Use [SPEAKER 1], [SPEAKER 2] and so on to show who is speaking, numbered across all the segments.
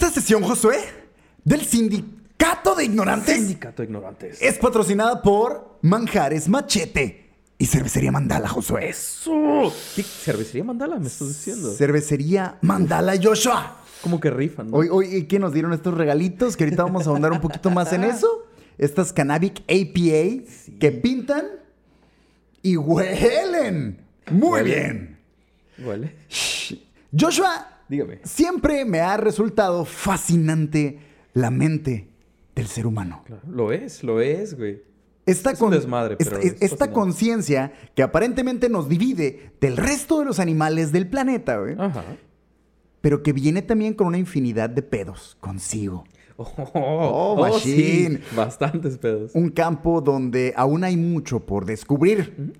[SPEAKER 1] Esta sesión, Josué, del Sindicato de Ignorantes
[SPEAKER 2] Sindicato de ignorantes.
[SPEAKER 1] es patrocinada por Manjares Machete y Cervecería Mandala, Josué.
[SPEAKER 2] ¡Eso! ¿Qué cervecería mandala me estás diciendo?
[SPEAKER 1] Cervecería Mandala Joshua.
[SPEAKER 2] Como que rifan, ¿no?
[SPEAKER 1] Hoy, hoy, ¿qué nos dieron estos regalitos? Que ahorita vamos a ahondar un poquito más en eso. Estas Cannabic APA que pintan y huelen. Muy bien.
[SPEAKER 2] Huele.
[SPEAKER 1] Joshua,
[SPEAKER 2] Dígame.
[SPEAKER 1] siempre me ha resultado fascinante la mente del ser humano.
[SPEAKER 2] Claro, lo es, lo es, güey.
[SPEAKER 1] Esta,
[SPEAKER 2] Es un desmadre,
[SPEAKER 1] esta-
[SPEAKER 2] pero es
[SPEAKER 1] esta conciencia que aparentemente nos divide del resto de los animales del planeta, güey,
[SPEAKER 2] Ajá.
[SPEAKER 1] pero que viene también con una infinidad de pedos consigo.
[SPEAKER 2] Oh,
[SPEAKER 1] machine.
[SPEAKER 2] sí. Bastantes pedos.
[SPEAKER 1] Un campo donde aún hay mucho por descubrir.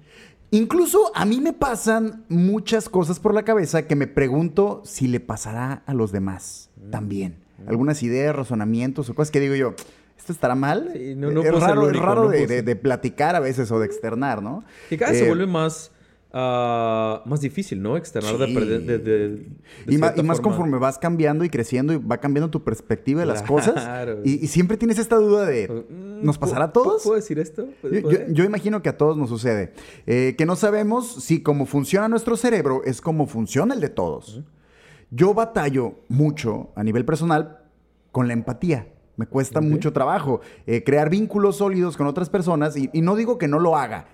[SPEAKER 1] Incluso a mí me pasan muchas cosas por la cabeza que me pregunto si le pasará a los demás
[SPEAKER 2] Mm.
[SPEAKER 1] también. Algunas ideas, razonamientos o cosas que digo yo, ¿esto estará mal?
[SPEAKER 2] Sí, no- no
[SPEAKER 1] es raro,
[SPEAKER 2] el
[SPEAKER 1] es
[SPEAKER 2] único,
[SPEAKER 1] raro
[SPEAKER 2] no
[SPEAKER 1] de,
[SPEAKER 2] puedo
[SPEAKER 1] de-
[SPEAKER 2] ser.
[SPEAKER 1] de platicar a veces o de externar, ¿no?
[SPEAKER 2] Que cada vez se
[SPEAKER 1] Eh,
[SPEAKER 2] vuelve más, ah, más difícil, ¿no? Externar de,
[SPEAKER 1] Sí.
[SPEAKER 2] de, de- de- de
[SPEAKER 1] Y, más conforme vas cambiando y creciendo y va cambiando tu perspectiva de las cosas. Y, y siempre tienes esta duda de,
[SPEAKER 2] Mm,
[SPEAKER 1] ¿nos pasará a todos?
[SPEAKER 2] ¿Puedo decir esto? ¿Puedo-
[SPEAKER 1] Yo, yo-
[SPEAKER 2] puedo?
[SPEAKER 1] yo imagino que a todos nos sucede. Eh, que no sabemos si como funciona nuestro cerebro es como funciona el de todos. Yo batallo mucho a nivel personal con la empatía. Me cuesta mucho trabajo eh, crear vínculos sólidos con otras personas y, y no digo que no lo haga,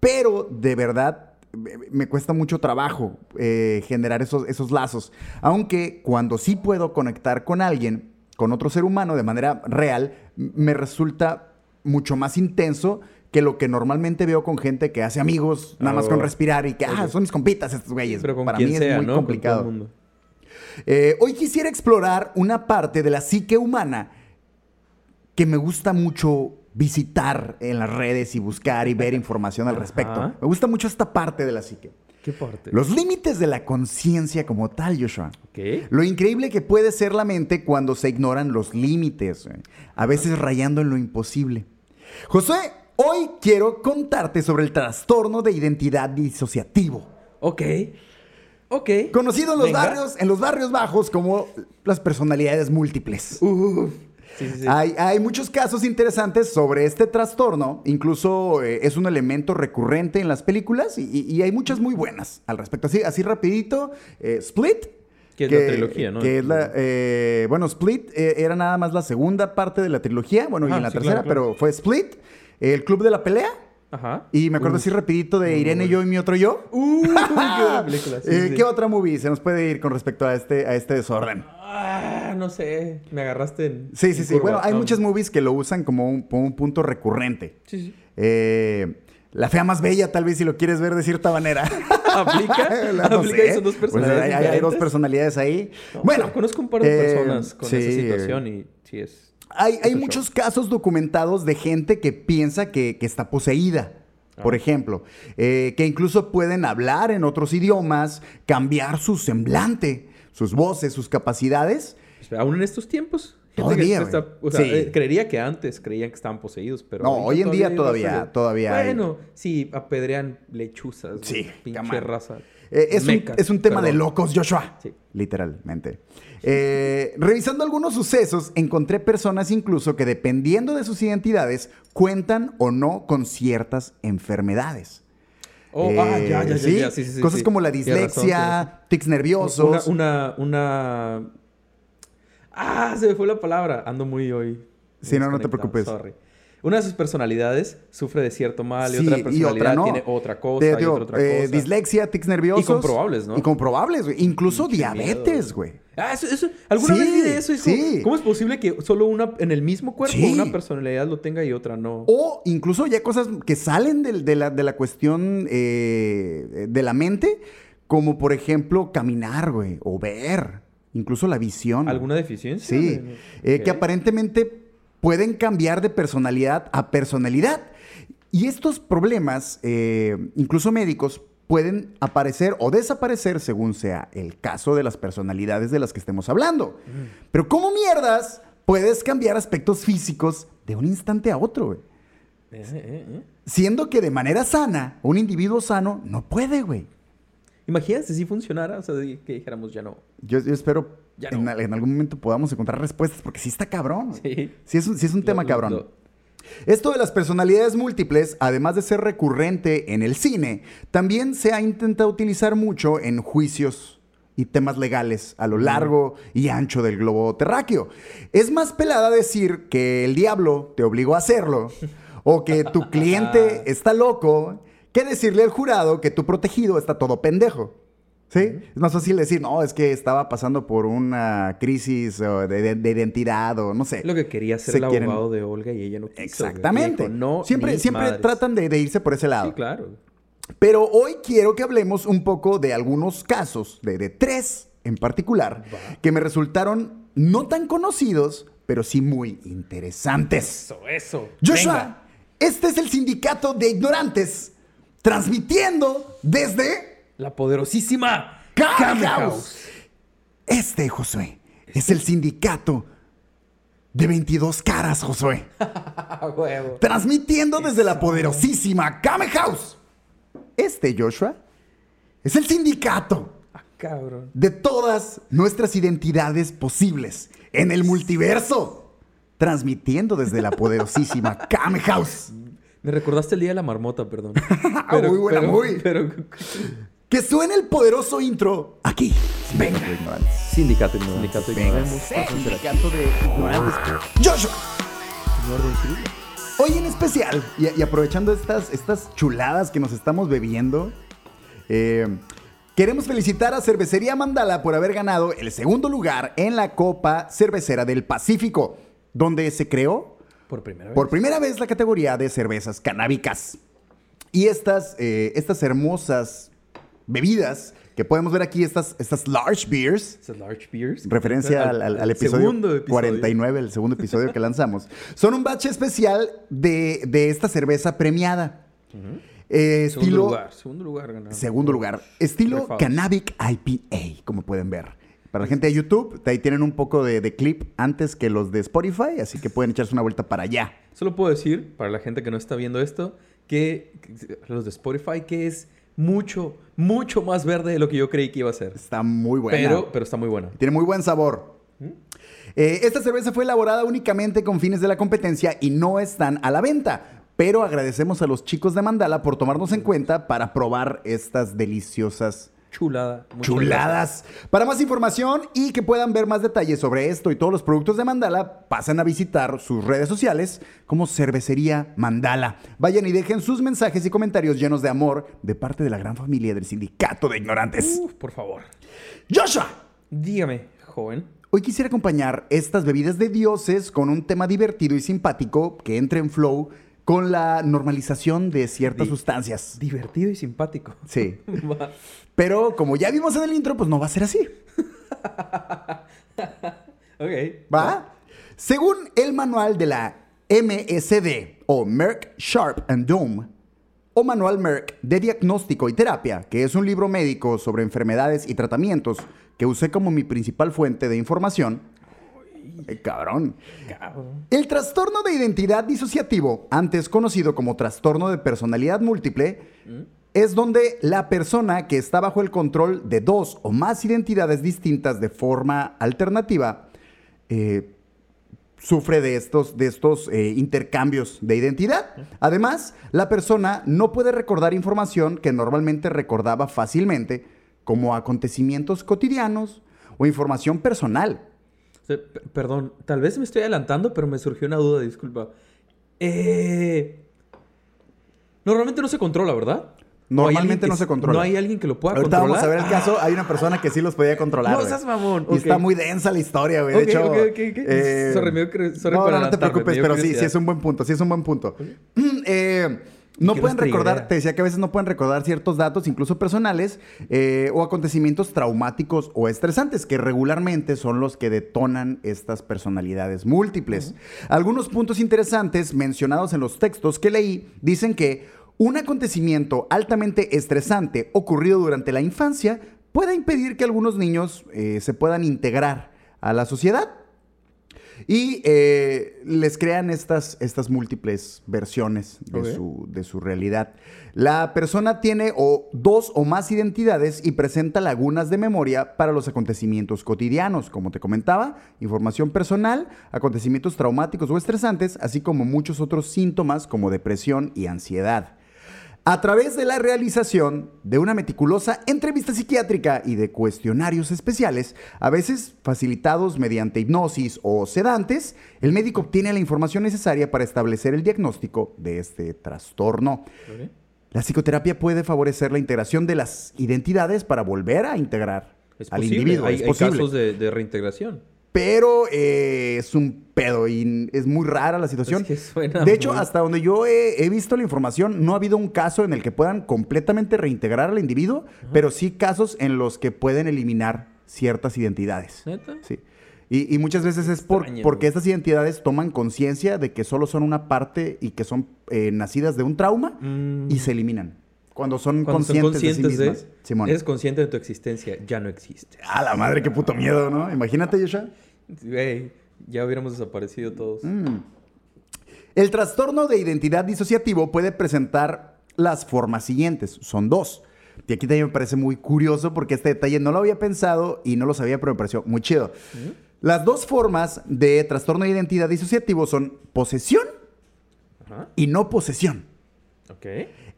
[SPEAKER 1] pero de verdad me- cuesta mucho trabajo eh, generar esos, esos lazos. Aunque cuando sí puedo conectar con alguien, con otro ser humano de manera real, me resulta mucho más intenso que lo que normalmente veo con gente que hace amigos nada más con
[SPEAKER 2] oh.
[SPEAKER 1] respirar y que, ah, son mis compitas estos güeyes.
[SPEAKER 2] Pero con
[SPEAKER 1] Para
[SPEAKER 2] quien
[SPEAKER 1] mí
[SPEAKER 2] sea,
[SPEAKER 1] es muy complicado. Eh, hoy quisiera explorar una parte de la psique humana que me gusta mucho visitar en las redes y buscar y ver información al respecto.
[SPEAKER 2] Ajá.
[SPEAKER 1] Me gusta mucho esta parte de la psique.
[SPEAKER 2] ¿Qué parte?
[SPEAKER 1] Los límites de la conciencia como tal, Joshua.
[SPEAKER 2] ¿Qué?
[SPEAKER 1] Lo increíble que puede ser la mente cuando se ignoran los límites, güey. a veces rayando en lo imposible. Josué, hoy quiero contarte sobre el trastorno de identidad disociativo.
[SPEAKER 2] Ok. Ok.
[SPEAKER 1] Conocido en los
[SPEAKER 2] Venga.
[SPEAKER 1] barrios, en los barrios bajos como las personalidades múltiples.
[SPEAKER 2] Uf. Sí, sí, sí.
[SPEAKER 1] Hay, hay muchos casos interesantes sobre este trastorno, incluso eh, es un elemento recurrente en las películas y, y- y hay muchas muy buenas al respecto. Así, así rapidito, eh, Split.
[SPEAKER 2] Que es la trilogía, ¿no?
[SPEAKER 1] Que es la, eh, bueno, Split era nada más la segunda parte de la trilogía, bueno, y
[SPEAKER 2] Ah,
[SPEAKER 1] en la tercera,
[SPEAKER 2] claro, claro.
[SPEAKER 1] pero fue Split, El Club de la Pelea,
[SPEAKER 2] Ajá.
[SPEAKER 1] y me acuerdo
[SPEAKER 2] Uf.
[SPEAKER 1] así rapidito de Irene, yo y mi otro yo.
[SPEAKER 2] Uh, qué película. sí,
[SPEAKER 1] Eh,
[SPEAKER 2] sí.
[SPEAKER 1] ¿Qué otra movie se nos puede ir con respecto a este, a este desorden?
[SPEAKER 2] Ah, no sé. Me agarraste en.
[SPEAKER 1] Sí, sí,
[SPEAKER 2] en
[SPEAKER 1] sí.
[SPEAKER 2] curva.
[SPEAKER 1] Bueno, hay
[SPEAKER 2] No.
[SPEAKER 1] muchas movies que lo usan como un, como un punto recurrente.
[SPEAKER 2] Sí, sí.
[SPEAKER 1] Eh, la fea más bella, tal vez, si lo quieres ver de cierta manera.
[SPEAKER 2] ¿Aplica?
[SPEAKER 1] No
[SPEAKER 2] ¿Aplica?
[SPEAKER 1] sé.
[SPEAKER 2] y son dos
[SPEAKER 1] Pues
[SPEAKER 2] personalidades.
[SPEAKER 1] hay, hay- hay dos personalidades ahí.
[SPEAKER 2] No,
[SPEAKER 1] bueno,
[SPEAKER 2] conozco un par de
[SPEAKER 1] eh,
[SPEAKER 2] personas con
[SPEAKER 1] sí.
[SPEAKER 2] esa situación y sí es.
[SPEAKER 1] Hay, muchos casos documentados de gente que piensa que, que está poseída. Por
[SPEAKER 2] Ah.
[SPEAKER 1] ejemplo, eh, que incluso pueden hablar en otros idiomas, cambiar su semblante, sus voces, sus capacidades.
[SPEAKER 2] Aún en estos tiempos. gente
[SPEAKER 1] Todavía,
[SPEAKER 2] que está-
[SPEAKER 1] güey.
[SPEAKER 2] o sea,
[SPEAKER 1] Sí.
[SPEAKER 2] eh, creería que antes creían que estaban poseídos, pero.
[SPEAKER 1] No, hoy en día todavía- todavía hay.
[SPEAKER 2] Bueno, sí, apedrean lechuzas.
[SPEAKER 1] Sí,
[SPEAKER 2] Pinche
[SPEAKER 1] come on.
[SPEAKER 2] raza.
[SPEAKER 1] Eh, es, un, es un tema de locos, Joshua.
[SPEAKER 2] Sí.
[SPEAKER 1] Literalmente. Eh, revisando algunos sucesos, encontré personas incluso que dependiendo de sus identidades, cuentan o no con ciertas enfermedades.
[SPEAKER 2] Oh,
[SPEAKER 1] Eh,
[SPEAKER 2] ah, ya, ya, ya, ya, sí, sí, sí,
[SPEAKER 1] Cosas como la dislexia,
[SPEAKER 2] razón.
[SPEAKER 1] tics nerviosos.
[SPEAKER 2] Una, una, una. Ah, se me fue la palabra. Ando muy hoy.
[SPEAKER 1] Sí, no, no te preocupes.
[SPEAKER 2] sorry. Una de sus personalidades sufre de cierto mal y
[SPEAKER 1] Sí,
[SPEAKER 2] otra
[SPEAKER 1] y
[SPEAKER 2] personalidad
[SPEAKER 1] otra no.
[SPEAKER 2] tiene otra cosa
[SPEAKER 1] Te
[SPEAKER 2] y otra, otra
[SPEAKER 1] eh,
[SPEAKER 2] cosa.
[SPEAKER 1] dislexia, tics nerviosos.
[SPEAKER 2] Y comprobables, ¿no?
[SPEAKER 1] Y comprobables, güey. Incluso diabetes, güey.
[SPEAKER 2] Ah, eso, eso. ¿Alguna vez vi de eso?
[SPEAKER 1] sí.
[SPEAKER 2] ¿Cómo es posible que solo una en el mismo cuerpo
[SPEAKER 1] Sí.
[SPEAKER 2] una personalidad lo tenga y otra no?
[SPEAKER 1] O incluso ya cosas que salen de, la, de la cuestión eh, de la mente, como por ejemplo caminar, güey, o ver, incluso la visión.
[SPEAKER 2] ¿Alguna deficiencia?
[SPEAKER 1] Sí, eh, que aparentemente pueden cambiar de personalidad a personalidad. Y estos problemas, eh, incluso médicos, pueden aparecer o desaparecer según sea el caso de las personalidades de las que estemos hablando.
[SPEAKER 2] Mm.
[SPEAKER 1] Pero ¿cómo mierdas puedes cambiar aspectos físicos de un instante a otro, güey?
[SPEAKER 2] Eh, eh.
[SPEAKER 1] Siendo que de manera sana, un individuo sano no puede, güey.
[SPEAKER 2] Imagínate si funcionara, o sea, que dijéramos ya no.
[SPEAKER 1] Yo, yo espero,
[SPEAKER 2] Ya
[SPEAKER 1] en,
[SPEAKER 2] no.
[SPEAKER 1] al- en algún momento podamos encontrar respuestas, porque sí está cabrón.
[SPEAKER 2] Sí.
[SPEAKER 1] Sí es un, sí es un tema cabrón.
[SPEAKER 2] lo-
[SPEAKER 1] Esto de las personalidades múltiples, además de ser recurrente en el cine, también se ha intentado utilizar mucho en juicios y temas legales a lo largo y ancho del globo terráqueo. Es más pelada decir que el diablo te obligó a hacerlo o que tu cliente está loco que decirle al jurado que tu protegido está todo pendejo. ¿Sí? Es más fácil decir, no, es que estaba pasando por una crisis de, de- de identidad o no sé.
[SPEAKER 2] Lo que quería ser
[SPEAKER 1] Se
[SPEAKER 2] el
[SPEAKER 1] quieren-
[SPEAKER 2] abogado de Olga y ella no quiso.
[SPEAKER 1] Exactamente.
[SPEAKER 2] Dijo, no,
[SPEAKER 1] siempre siempre
[SPEAKER 2] madres".
[SPEAKER 1] tratan de, de irse por ese lado.
[SPEAKER 2] Sí, claro.
[SPEAKER 1] Pero hoy quiero que hablemos un poco de algunos casos, de, de tres en particular, que me resultaron no tan conocidos, pero sí muy interesantes.
[SPEAKER 2] Eso, eso.
[SPEAKER 1] Joshua,
[SPEAKER 2] Venga.
[SPEAKER 1] este es el sindicato de ignorantes, transmitiendo desde
[SPEAKER 2] La poderosísima
[SPEAKER 1] Kame
[SPEAKER 2] Kame
[SPEAKER 1] House. Este, Josué, es el sindicato de 22 caras, Josué.
[SPEAKER 2] Ah, huevo.
[SPEAKER 1] Transmitiendo desde la poderosísima Kame House. Este, Joshua, es el sindicato
[SPEAKER 2] Ah, cabrón.
[SPEAKER 1] de todas nuestras identidades posibles en el multiverso. Transmitiendo desde la poderosísima Kame House.
[SPEAKER 2] Me recordaste el día de la marmota, perdón.
[SPEAKER 1] Muy buena, muy.
[SPEAKER 2] Pero,
[SPEAKER 1] Que suene el poderoso intro aquí. Venga.
[SPEAKER 2] Sindicato ignorante. Sindicato
[SPEAKER 1] Venga.
[SPEAKER 2] ignorante.
[SPEAKER 1] Sindicato de ignorantes. Joshua. Hoy en especial, y, y aprovechando estas, estas chuladas que nos estamos bebiendo, eh, queremos felicitar a Cervecería Mandala por haber ganado el segundo lugar en la Copa Cervecera del Pacífico, donde se creó
[SPEAKER 2] Por primera vez.
[SPEAKER 1] por primera vez la categoría de cervezas canábicas. Y estas, eh, estas hermosas bebidas que podemos ver aquí, estas, estas large beers,
[SPEAKER 2] Esas large beers.
[SPEAKER 1] referencia al, al- al episodio,
[SPEAKER 2] episodio.
[SPEAKER 1] 49, el segundo episodio que lanzamos, son un batch especial de, de esta cerveza premiada. Eh,
[SPEAKER 2] Segundo
[SPEAKER 1] estilo,
[SPEAKER 2] lugar. Segundo lugar ganado.
[SPEAKER 1] Segundo lugar. Estilo
[SPEAKER 2] Refados.
[SPEAKER 1] Cannabic IPA, como pueden ver. Para la gente de YouTube, ahí tienen un poco de, de clip antes que los de Spotify, así que pueden echarse una vuelta para allá.
[SPEAKER 2] Solo puedo decir, para la gente que no está viendo esto, que los de Spotify, que es mucho, mucho más verde de lo que yo creí que iba a ser.
[SPEAKER 1] Está muy buena.
[SPEAKER 2] Pero, pero está muy buena.
[SPEAKER 1] Tiene muy buen sabor. Eh, esta cerveza fue elaborada únicamente con fines de la competencia y no están a la venta. Pero agradecemos a los chicos de Mandala por tomarnos en cuenta para probar estas deliciosas
[SPEAKER 2] Chulada.
[SPEAKER 1] Chuladas. Para más información y que puedan ver más detalles sobre esto y todos los productos de Mandala, pasen a visitar sus redes sociales como Cervecería Mandala. Vayan y dejen sus mensajes y comentarios llenos de amor de parte de la gran familia del Sindicato de Ignorantes.
[SPEAKER 2] Uf, por favor.
[SPEAKER 1] Joshua,
[SPEAKER 2] Dígame, joven.
[SPEAKER 1] Hoy quisiera acompañar estas bebidas de dioses con un tema divertido y simpático que entre en flow con la normalización de ciertas
[SPEAKER 2] Di-
[SPEAKER 1] sustancias.
[SPEAKER 2] Divertido y simpático.
[SPEAKER 1] Sí. Pero como ya vimos en el intro, pues no va a ser así.
[SPEAKER 2] ok.
[SPEAKER 1] ¿Va? Según el manual de la MSD o Merck Sharp and Dome, o Manual Merck de Diagnóstico y Terapia, que es un libro médico sobre enfermedades y tratamientos que usé como mi principal fuente de información. Eh, cabrón.
[SPEAKER 2] Cabrón.
[SPEAKER 1] El trastorno de identidad disociativo, antes conocido como trastorno de personalidad múltiple, es donde la persona que está bajo el control de dos o más identidades distintas de forma alternativa eh, sufre de estos, de estos eh, intercambios de identidad. Además, la persona no puede recordar información que normalmente recordaba fácilmente, como acontecimientos cotidianos o información personal.
[SPEAKER 2] Perdón, tal vez me estoy adelantando, pero me surgió una duda, disculpa. Eh... Normalmente no se controla, ¿verdad? ¿O hay
[SPEAKER 1] Normalmente no se controla.
[SPEAKER 2] No hay alguien que lo pueda
[SPEAKER 1] Ahorita
[SPEAKER 2] controlar.
[SPEAKER 1] vamos a ver el caso. Hay una persona que sí los podía controlar.
[SPEAKER 2] No seas mamón.
[SPEAKER 1] Y está muy densa la historia, güey. De hecho.
[SPEAKER 2] ok, ok, ok. Sorry, me dio cre- sorry
[SPEAKER 1] no, no, no te preocupes, pero sí, sí es un buen punto. Sí es un buen punto. Eh, no pueden recordar, te decía que a veces no pueden recordar ciertos datos, incluso personales, eh, o acontecimientos traumáticos o estresantes, que regularmente son los que detonan estas personalidades múltiples. Algunos puntos interesantes mencionados en los textos que leí dicen que un acontecimiento altamente estresante ocurrido durante la infancia puede impedir que algunos niños eh, se puedan integrar a la sociedad. Y eh, les crean estas, estas múltiples versiones de, su, de su realidad. La persona tiene o dos o más identidades y presenta lagunas de memoria para los acontecimientos cotidianos, como te comentaba, información personal, acontecimientos traumáticos o estresantes, así como muchos otros síntomas como depresión y ansiedad. A través de la realización de una meticulosa entrevista psiquiátrica y de cuestionarios especiales, a veces facilitados mediante hipnosis o sedantes, el médico obtiene la información necesaria para establecer el diagnóstico de este trastorno. La psicoterapia puede favorecer la integración de las identidades para volver a integrar al individuo.
[SPEAKER 2] Hay, hay casos de, reintegración.
[SPEAKER 1] Pero eh, es un pedo y es muy rara la situación. de hecho, hasta donde yo he, visto la información, no ha habido un caso en el que puedan completamente reintegrar al individuo, pero sí casos en los que pueden eliminar ciertas identidades. ¿Neta? Sí. Y, muchas veces es por, porque estas identidades toman conciencia de que solo son una parte y que son eh, nacidas de un trauma y se eliminan. Cuando son conscientes, de sí mismas.
[SPEAKER 2] Simón. Eres consciente de tu existencia, ya no existe.
[SPEAKER 1] A la madre, qué puto miedo, ¿no? Imagínate, Yosha.
[SPEAKER 2] ya hubiéramos desaparecido todos. Mm.
[SPEAKER 1] El trastorno de identidad disociativo puede presentar las formas siguientes. Son dos. Y aquí también me parece muy curioso porque este detalle no lo había pensado y no lo sabía, pero me pareció muy chido. Las dos formas de trastorno de identidad disociativo son posesión y no posesión.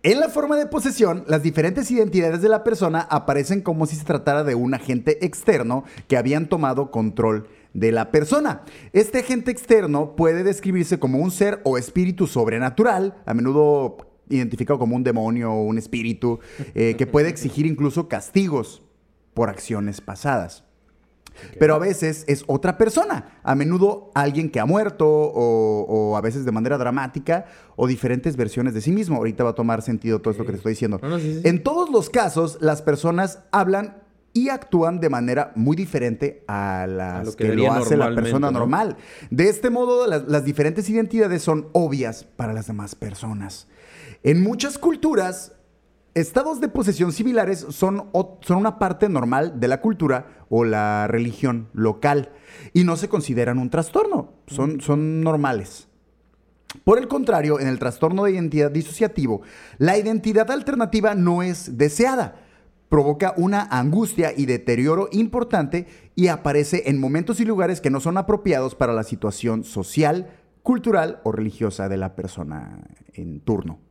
[SPEAKER 1] En la forma de posesión, las diferentes identidades de la persona aparecen como si se tratara de un agente externo que habían tomado control de la persona. Este agente externo puede describirse como un ser o espíritu sobrenatural, a menudo identificado como un demonio o un espíritu, eh, que puede exigir incluso castigos por acciones pasadas. Pero a veces es otra persona, a menudo alguien que ha muerto o, a veces de manera dramática o diferentes versiones de sí mismo. Ahorita va a tomar sentido todo esto que te estoy diciendo. En todos los casos, las personas hablan y actúan de manera muy diferente a las que, lo hace la persona normal. De este modo, las diferentes identidades son obvias para las demás personas. En muchas culturas, Estados de posesión similares son, son, una parte normal de la cultura o la religión local y no se consideran un trastorno, son, son normales. Por el contrario, en el trastorno de identidad disociativo, la identidad alternativa no es deseada, provoca una angustia y deterioro importante y aparece en momentos y lugares que no son apropiados para la situación social, cultural o religiosa de la persona en turno.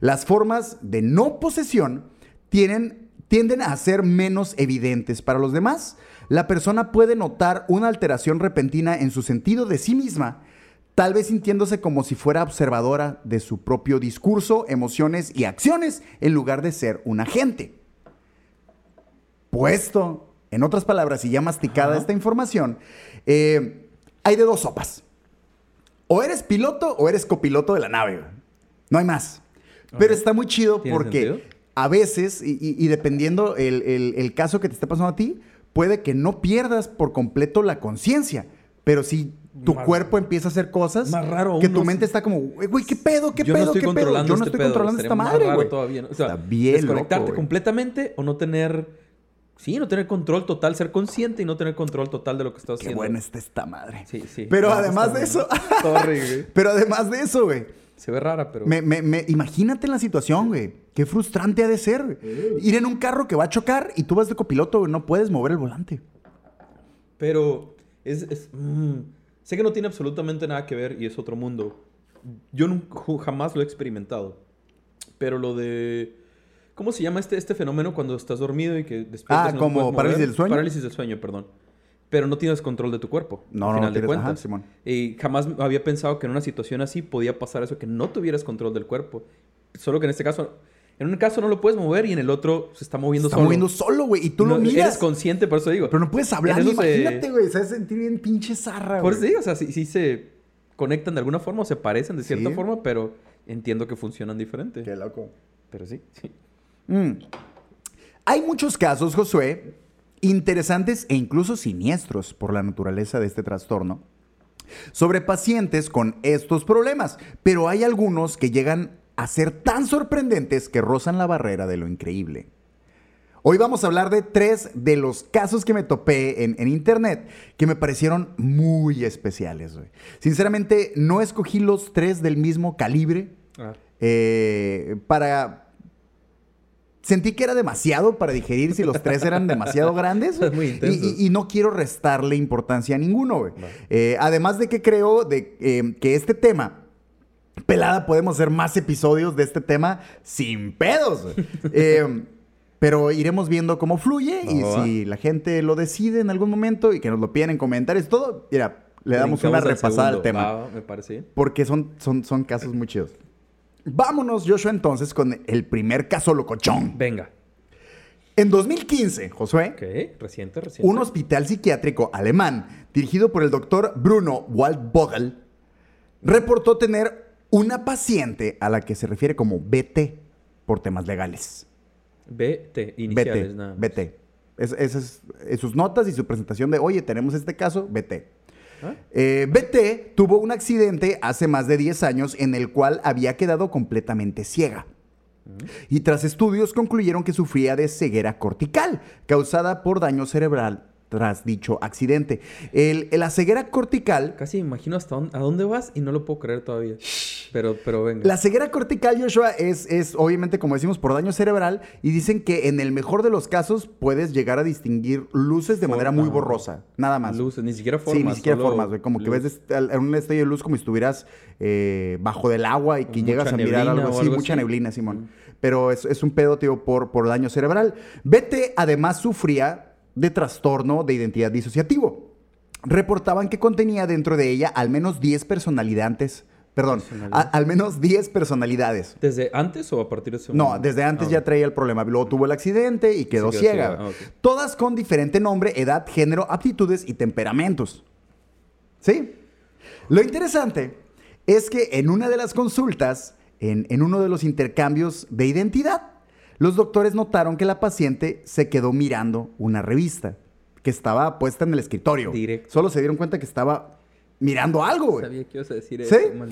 [SPEAKER 1] Las formas de no posesión tienden a ser menos evidentes para los demás. La persona puede notar una alteración repentina en su sentido de sí misma, tal vez sintiéndose como si fuera observadora de su propio discurso, emociones y acciones, en lugar de ser un agente. Puesto, en otras palabras, y ya masticada esta información, eh, hay de dos sopas. O eres piloto o eres copiloto de la nave. No hay más. Pero está muy chido porque a veces, y, dependiendo el, caso que te esté pasando a ti, puede que no pierdas por completo la conciencia. Pero si tu cuerpo empieza a hacer cosas
[SPEAKER 2] más raro
[SPEAKER 1] que tu mente está como, güey, ¿qué pedo? ¿Qué pedo? ¿Qué pedo? Yo no este estoy controlando esta madre, güey.
[SPEAKER 2] Todavía, O sea, está bien desconectarte completamente o no tener Sí, no tener control total, ser consciente y no tener control total de lo que estás haciendo.
[SPEAKER 1] Qué buena está esta madre. Sí, sí. Pero además de eso.
[SPEAKER 2] Sorry,
[SPEAKER 1] Pero además de eso, güey
[SPEAKER 2] se ve rara, pero.
[SPEAKER 1] Me, me, imagínate la situación, güey. Qué frustrante ha de ser. Ir en un carro que va a chocar y tú vas de copiloto, güey. No puedes mover el volante.
[SPEAKER 2] Pero es. Mm, sé que no tiene absolutamente nada que ver y es otro mundo. Yo jamás lo he experimentado. Pero lo de. ¿Cómo se llama este, este fenómeno cuando estás dormido y que
[SPEAKER 1] despiertas? Ah, como parálisis del sueño.
[SPEAKER 2] Parálisis del sueño, perdón pero no tienes control de tu cuerpo. No, al final no, de cuentas. Simón. Y jamás había pensado que en una situación así podía pasar eso, que no tuvieras control del cuerpo. Solo que en este caso, en un caso no lo puedes mover y en el otro se está moviendo
[SPEAKER 1] solo.
[SPEAKER 2] Está
[SPEAKER 1] moviendo solo, güey, y tú lo miras.
[SPEAKER 2] Eres consciente, por eso digo.
[SPEAKER 1] Pero no puedes hablar, imagínate, güey. Se... sentir bien pinche zarra,
[SPEAKER 2] Por eso digo, o sea, sí, se conectan de alguna forma o se parecen de cierta forma, pero entiendo que funcionan diferente.
[SPEAKER 1] Qué loco.
[SPEAKER 2] Pero sí, sí.
[SPEAKER 1] Mm. Hay muchos casos, Josué, interesantes e incluso siniestros por la naturaleza de este trastorno sobre pacientes con estos problemas, pero hay algunos que llegan a ser tan sorprendentes que rozan la barrera de lo increíble. Hoy vamos a hablar de tres de los casos que me topé en, en internet que me parecieron muy especiales. Sinceramente, no escogí los tres del mismo calibre
[SPEAKER 2] Ah,
[SPEAKER 1] eh, para... Sentí que era demasiado para digerir si los tres eran demasiado grandes.
[SPEAKER 2] Muy
[SPEAKER 1] y, y- y no quiero restarle importancia a ninguno. güey. Eh, además de que creo de, eh, que este tema, pelada, podemos hacer más episodios de este tema sin pedos. Eh, pero iremos viendo cómo fluye y
[SPEAKER 2] Va,
[SPEAKER 1] si la gente lo decide en algún momento y que nos lo piden en comentarios, todo, mira, le damos una repasada al tema.
[SPEAKER 2] Va, me parece.
[SPEAKER 1] Porque son, son, son casos muy chidos. Vámonos, Joshua, entonces con el primer caso locochón.
[SPEAKER 2] Venga.
[SPEAKER 1] En 2015, Josué,
[SPEAKER 2] reciente, reciente.
[SPEAKER 1] un hospital psiquiátrico alemán dirigido por el doctor Bruno Waldvogel reportó tener una paciente a la que se refiere como BT por temas legales.
[SPEAKER 2] BT, iniciales
[SPEAKER 1] BT,
[SPEAKER 2] nada más.
[SPEAKER 1] BT. Es- Esas es sus notas y su presentación de, oye, tenemos este caso, BT. Eh, BT tuvo un accidente hace más de 10 años en el cual había quedado completamente ciega. Y tras estudios concluyeron que sufría de ceguera cortical, causada por daño cerebral tras dicho accidente. El- la ceguera cortical
[SPEAKER 2] Casi me imagino hasta dónde, a dónde vas y no lo puedo creer todavía. Pero, pero venga.
[SPEAKER 1] La ceguera cortical, Joshua, es, es obviamente, como decimos, por daño cerebral. Y dicen que en el mejor de los casos puedes llegar a distinguir luces de manera muy borrosa. Nada más.
[SPEAKER 2] Luces, ni siquiera formas.
[SPEAKER 1] sí, ni siquiera formas, güey. Como que ves en un estrella de luz como si estuvieras eh, bajo del agua y que
[SPEAKER 2] Mucha
[SPEAKER 1] llegas a mirar algo así.
[SPEAKER 2] algo
[SPEAKER 1] mucha
[SPEAKER 2] así.
[SPEAKER 1] neblina, Simón. Pero es, es un pedo, tío, por, por daño cerebral. Vete, además, sufría de trastorno de identidad disociativo. Reportaban que contenía dentro de ella al menos 10 personalidades. Perdón, a- al menos 10 personalidades.
[SPEAKER 2] ¿Desde antes o a partir de ese
[SPEAKER 1] No,
[SPEAKER 2] momento?
[SPEAKER 1] desde antes
[SPEAKER 2] Ah,
[SPEAKER 1] ya traía el problema. Luego tuvo el accidente y quedó
[SPEAKER 2] quedó
[SPEAKER 1] ciega.
[SPEAKER 2] ciega. Ah, ok.
[SPEAKER 1] Todas con diferente nombre, edad, género, aptitudes y temperamentos. ¿Sí? Lo interesante es que en una de las consultas, en, en uno de los intercambios de identidad, los doctores notaron que la paciente se quedó mirando una revista que estaba puesta en el escritorio.
[SPEAKER 2] Directo.
[SPEAKER 1] Solo se dieron cuenta que estaba mirando algo, güey.
[SPEAKER 2] Sabía que ibas a decir
[SPEAKER 1] ¿Sí?
[SPEAKER 2] eso.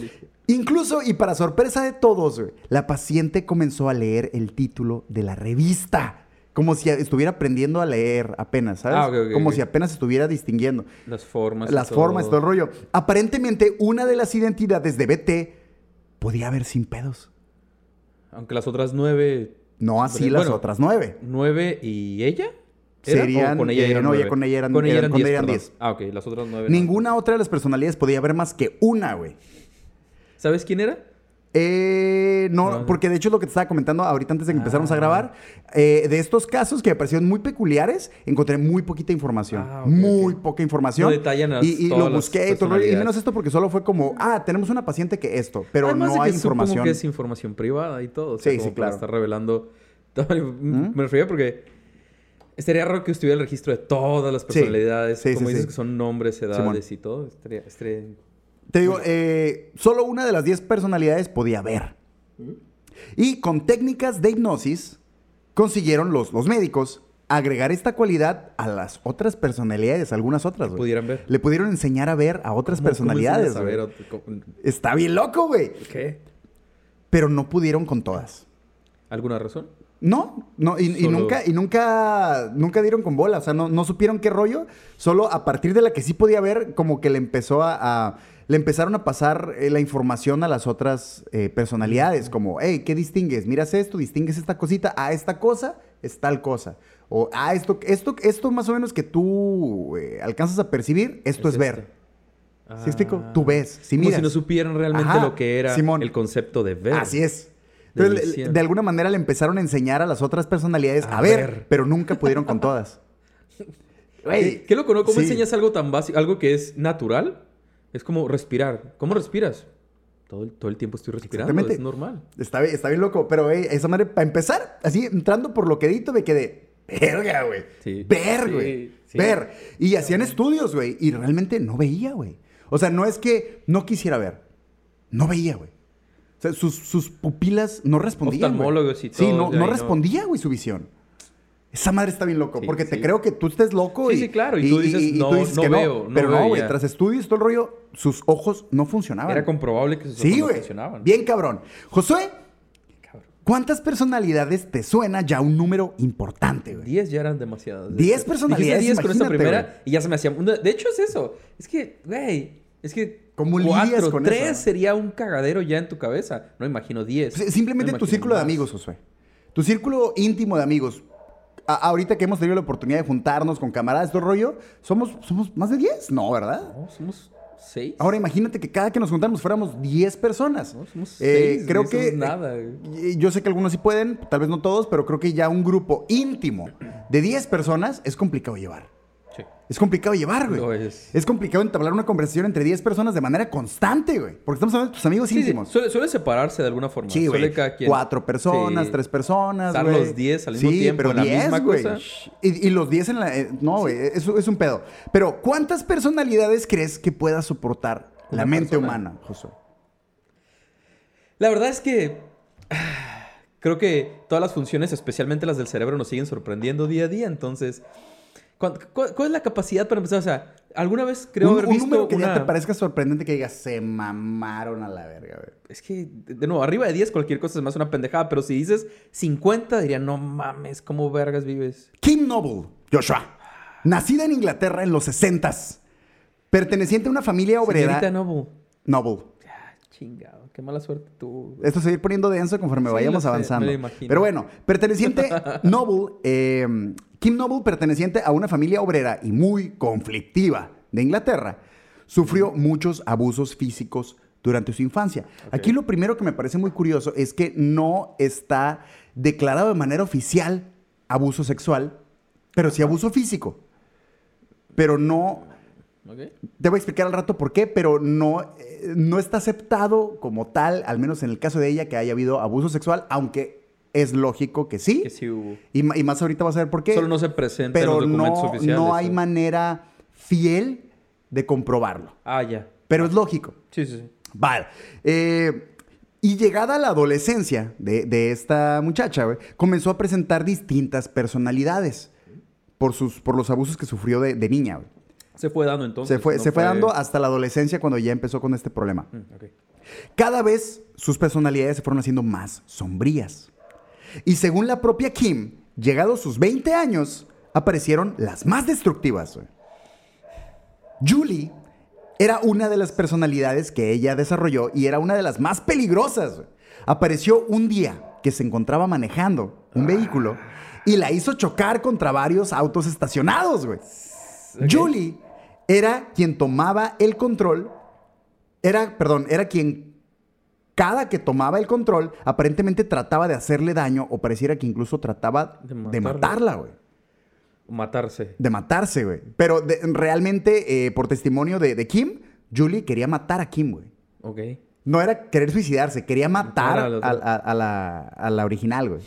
[SPEAKER 1] Incluso, y para sorpresa de todos, güey, la paciente comenzó a leer el título de la revista. Como si estuviera aprendiendo a leer apenas, ¿sabes?
[SPEAKER 2] Ah,
[SPEAKER 1] como si apenas estuviera distinguiendo
[SPEAKER 2] Las formas. y
[SPEAKER 1] las formas todo el rollo. Aparentemente, una de las identidades de BT podía haber sin pedos.
[SPEAKER 2] Aunque las otras nueve.
[SPEAKER 1] No así las otras nueve.
[SPEAKER 2] ¿Nueve y ella? ¿Era?
[SPEAKER 1] Serían,
[SPEAKER 2] ¿O con ella
[SPEAKER 1] eh,
[SPEAKER 2] eran
[SPEAKER 1] no, ya con ella eran-
[SPEAKER 2] Con ella
[SPEAKER 1] eran-
[SPEAKER 2] diez.
[SPEAKER 1] eran.
[SPEAKER 2] Ah, ok. Las otras nueve. no.
[SPEAKER 1] Ninguna otra de las personalidades podía haber más que una, güey.
[SPEAKER 2] ¿Sabes quién era?
[SPEAKER 1] Eh, no, porque de hecho lo que te estaba comentando ahorita antes de que empezáramos a
[SPEAKER 2] Ah.
[SPEAKER 1] grabar, eh, de estos casos que me parecieron muy peculiares, encontré muy poquita información.
[SPEAKER 2] Ah,
[SPEAKER 1] muy poca información.
[SPEAKER 2] No detallan las-
[SPEAKER 1] y, y lo busqué y todo menos esto porque solo fue como, ah, tenemos una paciente que esto, pero
[SPEAKER 2] Además
[SPEAKER 1] no
[SPEAKER 2] que
[SPEAKER 1] hay
[SPEAKER 2] supongo
[SPEAKER 1] información.
[SPEAKER 2] que es información privada y todo. o sea,
[SPEAKER 1] Sí,
[SPEAKER 2] como
[SPEAKER 1] sí, claro.
[SPEAKER 2] estar revelando.
[SPEAKER 1] ¿Mm?
[SPEAKER 2] Me refería porque estaría raro que estuviera el registro de todas las personalidades.
[SPEAKER 1] Sí, sí,
[SPEAKER 2] como
[SPEAKER 1] sí.
[SPEAKER 2] dices que son nombres, edades
[SPEAKER 1] Simón.
[SPEAKER 2] y todo. Estaría, estaría-
[SPEAKER 1] Te digo, eh, solo una de las 10 personalidades podía ver. Y con técnicas de hipnosis consiguieron los, los médicos agregar esta cualidad a las otras personalidades, algunas otras, güey.
[SPEAKER 2] pudieran ver.
[SPEAKER 1] Le pudieron enseñar a ver a otras
[SPEAKER 2] ¿Cómo- cómo
[SPEAKER 1] personalidades.
[SPEAKER 2] a ver
[SPEAKER 1] Está bien loco, güey.
[SPEAKER 2] ¿Qué?
[SPEAKER 1] Pero no pudieron con todas.
[SPEAKER 2] ¿Alguna razón?
[SPEAKER 1] No, no, y, nunca, y nunca, nunca dieron con bola. O sea, no, no supieron qué rollo. Solo a partir de la que sí podía ver, como que le empezó a. a- le empezaron a pasar eh, la información a las otras eh, personalidades. Como, hey, ¿qué distingues? Miras esto, distingues esta cosita. Ah, esta cosa es tal cosa. O, ah, esto, esto, esto más o menos que tú eh, alcanzas a percibir, esto es,
[SPEAKER 2] Es
[SPEAKER 1] ver.
[SPEAKER 2] este.
[SPEAKER 1] ¿Sí explico?
[SPEAKER 2] Ah.
[SPEAKER 1] Tú ves, sí
[SPEAKER 2] Como
[SPEAKER 1] miras.
[SPEAKER 2] si no supieran realmente
[SPEAKER 1] Ajá,
[SPEAKER 2] lo que era
[SPEAKER 1] Simón.
[SPEAKER 2] el concepto de ver.
[SPEAKER 1] Así es. Entonces, de alguna manera le empezaron a enseñar a las otras personalidades a,
[SPEAKER 2] A
[SPEAKER 1] ver,
[SPEAKER 2] ver.
[SPEAKER 1] pero nunca pudieron con todas.
[SPEAKER 2] ¿Qué, qué loco, ¿no? ¿Cómo
[SPEAKER 1] sí.
[SPEAKER 2] enseñas algo tan básico? Algo que es natural. Es como respirar. ¿Cómo respiras? Todo el, todo el tiempo estoy respirando. Es normal.
[SPEAKER 1] Está bien, está bien loco, pero ey, esa madre, para empezar, así entrando por lo que edito, me quedé, verga, güey.
[SPEAKER 2] Sí.
[SPEAKER 1] Ver,
[SPEAKER 2] Sí,
[SPEAKER 1] güey.
[SPEAKER 2] sí.
[SPEAKER 1] Ver. Y hacían estudios, güey, y realmente no veía, güey. O sea, no es que no quisiera ver, no veía, güey. O sea, sus, sus pupilas no respondían.
[SPEAKER 2] Oftalmólogos y
[SPEAKER 1] Sí,
[SPEAKER 2] todo,
[SPEAKER 1] no,
[SPEAKER 2] de
[SPEAKER 1] no
[SPEAKER 2] no.
[SPEAKER 1] respondía, güey, su visión. Esa madre está bien loco,
[SPEAKER 2] Sí,
[SPEAKER 1] porque te creo que tú estés loco
[SPEAKER 2] Sí,
[SPEAKER 1] y...
[SPEAKER 2] sí, claro, y tú dices, no, no
[SPEAKER 1] que
[SPEAKER 2] veo, no
[SPEAKER 1] pero no, güey, tras estudios, todo el rollo, sus ojos no funcionaban.
[SPEAKER 2] Era comprobable que sus ojos
[SPEAKER 1] Sí,
[SPEAKER 2] no funcionaban.
[SPEAKER 1] Bien cabrón. Josué. ¿Cuántas personalidades te suena ya un número importante, güey?
[SPEAKER 2] 10 ya eran demasiadas.
[SPEAKER 1] 10 personalidades,
[SPEAKER 2] 10 con esta primera
[SPEAKER 1] güey.
[SPEAKER 2] y ya se me hacía... De hecho, es eso. Es que, güey, es que...
[SPEAKER 1] ¿Cómo lidias
[SPEAKER 2] cuatro,
[SPEAKER 1] con
[SPEAKER 2] tres
[SPEAKER 1] eso?
[SPEAKER 2] sería un cagadero ya en tu cabeza. No imagino 10.
[SPEAKER 1] Pues, Simplemente
[SPEAKER 2] No
[SPEAKER 1] tu círculo de amigos, Josué. Tu círculo íntimo de amigos. A- ahorita que hemos tenido la oportunidad de juntarnos con camaradas, todo rollo, ¿somos, ¿somos más de 10? No, ¿verdad?
[SPEAKER 2] No, somos 6.
[SPEAKER 1] Ahora imagínate que cada que nos juntamos fuéramos 10 personas.
[SPEAKER 2] No, somos
[SPEAKER 1] Eh,
[SPEAKER 2] seis,
[SPEAKER 1] creo que
[SPEAKER 2] es nada,
[SPEAKER 1] eh, yo sé que algunos sí pueden, tal vez no todos, pero creo que ya un grupo íntimo de 10 personas es complicado llevar. Es complicado llevar, güey.
[SPEAKER 2] Lo es.
[SPEAKER 1] Es complicado entablar una conversación entre 10 personas de manera constante, güey. Porque estamos hablando de tus amigos
[SPEAKER 2] Sí, sí,
[SPEAKER 1] íntimos.
[SPEAKER 2] Suele, suele separarse de alguna forma.
[SPEAKER 1] Sí,
[SPEAKER 2] Suele
[SPEAKER 1] güey.
[SPEAKER 2] quien-
[SPEAKER 1] Cuatro personas,
[SPEAKER 2] Sí.
[SPEAKER 1] tres personas,
[SPEAKER 2] Estar
[SPEAKER 1] güey.
[SPEAKER 2] los 10 al mismo
[SPEAKER 1] sí,
[SPEAKER 2] tiempo
[SPEAKER 1] pero
[SPEAKER 2] en la
[SPEAKER 1] 10,
[SPEAKER 2] misma
[SPEAKER 1] güey.
[SPEAKER 2] cosa.
[SPEAKER 1] Y, y los 10 en la... eh, no, güey, eso es un pedo. Pero, ¿cuántas personalidades crees que pueda soportar la mente
[SPEAKER 2] persona.
[SPEAKER 1] humana, Josué?
[SPEAKER 2] La verdad es que creo que todas las funciones, especialmente las del cerebro, nos siguen sorprendiendo día a día. Entonces, ¿cuál, cuál- cuál es la capacidad para empezar? O sea, alguna vez creo
[SPEAKER 1] un,
[SPEAKER 2] haber
[SPEAKER 1] un número que ya te parezca sorprendente que digas, se mamaron a la verga, güey.
[SPEAKER 2] Es que, de nuevo, arriba de 10 cualquier cosa es más una pendejada, pero si dices 50, diría, no mames, ¿cómo vergas vives?
[SPEAKER 1] Kim Noble, Joshua. Nacida en Inglaterra en los 60s. Perteneciente a una familia obrera...
[SPEAKER 2] Señorita Noble.
[SPEAKER 1] Noble.
[SPEAKER 2] Ah, chingado, qué mala suerte tú.
[SPEAKER 1] Esto se va a ir poniendo denso conforme
[SPEAKER 2] Sí,
[SPEAKER 1] vayamos
[SPEAKER 2] sé,
[SPEAKER 1] avanzando.
[SPEAKER 2] me lo imagino.
[SPEAKER 1] Pero bueno, perteneciente Noble, eh, Kim Noble, perteneciente a una familia obrera y muy conflictiva de Inglaterra, sufrió muchos abusos físicos durante su infancia. Aquí lo primero que me parece muy curioso es que no está declarado de manera oficial abuso sexual, pero sí abuso físico. Pero no,
[SPEAKER 2] ¿Ok?
[SPEAKER 1] te voy a explicar al rato por qué, pero no, eh, no está aceptado como tal, al menos en el caso de ella, que haya habido abuso sexual, aunque es lógico que sí.
[SPEAKER 2] Que sí hubo.
[SPEAKER 1] Y, más ahorita vas a ver por qué.
[SPEAKER 2] Solo no se presenta en
[SPEAKER 1] pero
[SPEAKER 2] los documentos
[SPEAKER 1] no,
[SPEAKER 2] oficiales.
[SPEAKER 1] no hay manera fiel de comprobarlo.
[SPEAKER 2] Ah, ya.
[SPEAKER 1] Pero es lógico.
[SPEAKER 2] Sí, sí, sí.
[SPEAKER 1] Vale. Eh, y llegada a la adolescencia de, de esta muchacha, comenzó a presentar distintas personalidades por, sus, por los abusos que sufrió de, de niña.
[SPEAKER 2] Se fue dando entonces.
[SPEAKER 1] se fue,
[SPEAKER 2] no
[SPEAKER 1] se fue dando hasta la adolescencia cuando ya empezó con este problema.
[SPEAKER 2] Mm.
[SPEAKER 1] Cada vez sus personalidades se fueron haciendo más sombrías. Y según la propia Kim, llegados sus 20 años, aparecieron las más destructivas. Julie era una de las personalidades que ella desarrolló y era una de las más peligrosas. Apareció un día que se encontraba manejando un vehículo y la hizo chocar contra varios autos estacionados, güey. Julie era quien tomaba el control, era, perdón, era quien cada que tomaba el control aparentemente trataba de hacerle daño o pareciera que incluso trataba
[SPEAKER 2] De
[SPEAKER 1] de,
[SPEAKER 2] matarla.
[SPEAKER 1] güey.
[SPEAKER 2] Matarse.
[SPEAKER 1] De matarse, güey. Pero de- realmente, eh, por testimonio de, de Kim, Julie quería matar a Kim, güey.
[SPEAKER 2] Ok.
[SPEAKER 1] No era querer suicidarse, quería matar
[SPEAKER 2] Matar a
[SPEAKER 1] a,
[SPEAKER 2] la otra.
[SPEAKER 1] a- a la, a la original, güey.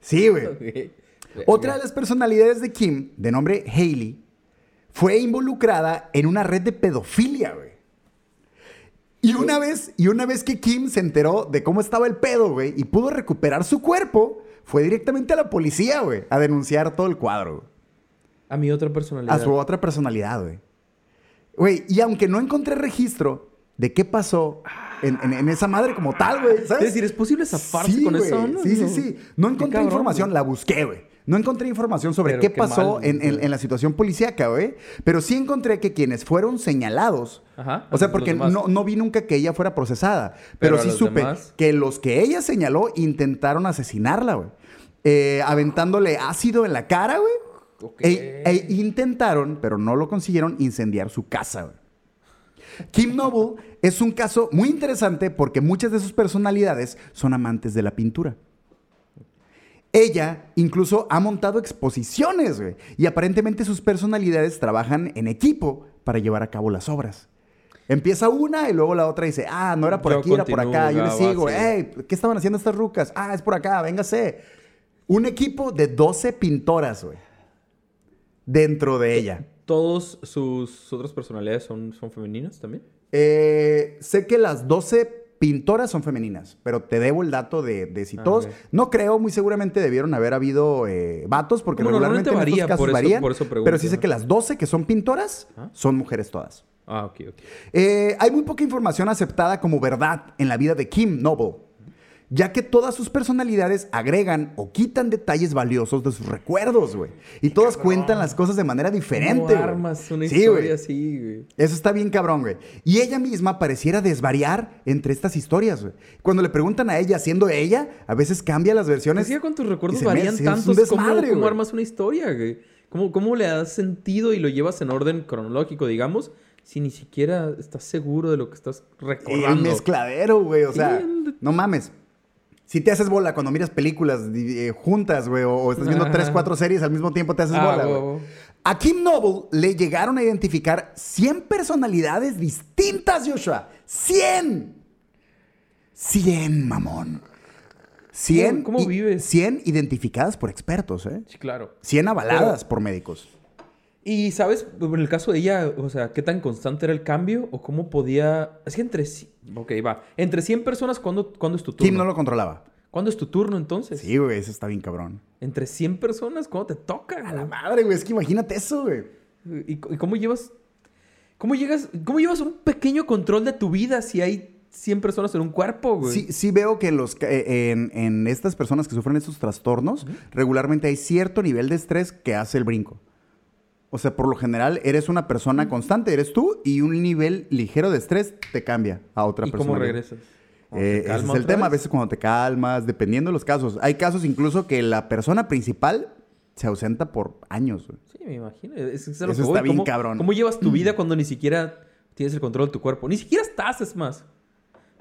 [SPEAKER 1] Sí, güey. Otra de las personalidades de Kim, de nombre Hailey, fue involucrada en una red de pedofilia, güey. Y una vez, y una vez que Kim se enteró de cómo estaba el pedo, güey, y pudo recuperar su cuerpo, fue directamente a la policía, güey, a denunciar todo el cuadro, güey.
[SPEAKER 2] A mi otra personalidad.
[SPEAKER 1] A su otra personalidad, güey. Güey, y aunque no encontré registro de qué pasó en, en- en esa madre como tal, güey, ¿sabes?
[SPEAKER 2] Es decir, ¿es posible zafarse
[SPEAKER 1] Sí,
[SPEAKER 2] con
[SPEAKER 1] güey.
[SPEAKER 2] eso? No,
[SPEAKER 1] Sí, sí, sí. No encontré
[SPEAKER 2] cabrón,
[SPEAKER 1] información,
[SPEAKER 2] güey.
[SPEAKER 1] la busqué, güey. No encontré información sobre
[SPEAKER 2] Pero
[SPEAKER 1] qué
[SPEAKER 2] qué
[SPEAKER 1] pasó
[SPEAKER 2] mal,
[SPEAKER 1] en, en-
[SPEAKER 2] güey.
[SPEAKER 1] en la situación policíaca, güey. Pero sí encontré que quienes fueron señalados.
[SPEAKER 2] Ajá,
[SPEAKER 1] O sea, porque no, no vi nunca que ella fuera procesada.
[SPEAKER 2] Pero
[SPEAKER 1] sí supe
[SPEAKER 2] demás.
[SPEAKER 1] que los que ella señaló intentaron asesinarla, güey. Eh, aventándole ácido en la cara, güey. E, e intentaron, pero no lo consiguieron, incendiar su casa, güey. Kim Noble es un caso muy interesante porque muchas de sus personalidades son amantes de la pintura. Ella incluso ha montado exposiciones, güey, y aparentemente sus personalidades trabajan en equipo para llevar a cabo las obras. Empieza una y luego la otra dice, ah, no era por
[SPEAKER 2] Yo
[SPEAKER 1] aquí, era por acá, yo le sigo, hey, ¿qué estaban haciendo estas rucas? Ah, es por acá, véngase. Un equipo de 12 pintoras, güey, dentro de ella.
[SPEAKER 2] ¿Todos sus otras personalidades son, son femeninas también?
[SPEAKER 1] Eh, sé que las 12 pintoras son femeninas, pero te debo el dato de, de si
[SPEAKER 2] Ah,
[SPEAKER 1] todos. No creo, muy seguramente debieron haber habido eh, vatos, porque
[SPEAKER 2] Como
[SPEAKER 1] regularmente en
[SPEAKER 2] normalmente
[SPEAKER 1] estos
[SPEAKER 2] varía,
[SPEAKER 1] casos
[SPEAKER 2] por eso-
[SPEAKER 1] varían.
[SPEAKER 2] por eso pregunto,
[SPEAKER 1] pero sí sé
[SPEAKER 2] ¿no?
[SPEAKER 1] que las 12 que son pintoras
[SPEAKER 2] Ajá.
[SPEAKER 1] son mujeres todas.
[SPEAKER 2] Ah, ok, ok.
[SPEAKER 1] Eh, hay muy poca información aceptada como verdad en la vida de Kim Noble. Ya que todas sus personalidades agregan o quitan detalles valiosos de sus recuerdos, güey. Y todas cuentan las cosas de manera diferente.
[SPEAKER 2] ¿Cómo
[SPEAKER 1] güey.
[SPEAKER 2] armas una
[SPEAKER 1] Sí,
[SPEAKER 2] historia
[SPEAKER 1] güey.
[SPEAKER 2] así, güey?
[SPEAKER 1] Eso está bien cabrón, güey. Y ella misma pareciera desvariar entre estas historias, güey. Cuando le preguntan a ella, siendo ella, a veces cambia las versiones.
[SPEAKER 2] Decía con tus recuerdos varían
[SPEAKER 1] es
[SPEAKER 2] tantos como armas una historia, güey. ¿Cómo, ¿Cómo le das sentido y lo llevas en orden cronológico, digamos, si ni siquiera estás seguro de lo que estás recordando?
[SPEAKER 1] mezcladero, güey. O sea, no mames. Si te haces bola cuando miras películas eh, juntas, güey, o, o estás viendo
[SPEAKER 2] Ajá.
[SPEAKER 1] tres, cuatro series al mismo tiempo, te haces
[SPEAKER 2] Ah,
[SPEAKER 1] bola, güey. A Kim Noble le llegaron a identificar 100 personalidades distintas, Joshua. ¡100! 100, mamón. 100.
[SPEAKER 2] ¿Cómo- cómo vives?
[SPEAKER 1] 100 identificadas por expertos, ¿eh?
[SPEAKER 2] Sí, claro.
[SPEAKER 1] 100 avaladas por médicos.
[SPEAKER 2] Y, ¿sabes? En el caso de ella, o sea, ¿qué tan constante era el cambio? ¿O cómo podía...? Es que entre... Ok, va. Entre 100 personas, ¿cuándo, ¿cuándo es tu turno?
[SPEAKER 1] Kim no lo controlaba.
[SPEAKER 2] ¿Cuándo es tu turno, entonces?
[SPEAKER 1] Sí, güey, eso está bien cabrón.
[SPEAKER 2] Entre 100 personas, ¿cuándo te toca?
[SPEAKER 1] A la madre, güey, es que imagínate eso, güey.
[SPEAKER 2] ¿Y, y cómo llevas... ¿Cómo llegas... ¿Cómo llevas un pequeño control de tu vida si hay 100 personas en un cuerpo, güey?
[SPEAKER 1] Sí, sí veo que los, eh, en, en estas personas que sufren estos trastornos, regularmente hay cierto nivel de estrés que hace el brinco. O sea, por lo general, eres una persona constante, eres tú, y un nivel ligero de estrés te cambia a otra
[SPEAKER 2] ¿Y
[SPEAKER 1] persona.
[SPEAKER 2] cómo regresas? ¿O te
[SPEAKER 1] Eh, ese es el tema. A veces cuando te calmas, dependiendo de los casos. Hay casos incluso que la persona principal se ausenta por años. güey.
[SPEAKER 2] Sí, me imagino. Es, es
[SPEAKER 1] Eso está bien
[SPEAKER 2] ¿Cómo-
[SPEAKER 1] cabrón.
[SPEAKER 2] ¿Cómo llevas tu vida cuando ni siquiera tienes el control de tu cuerpo? Ni siquiera estás, es más.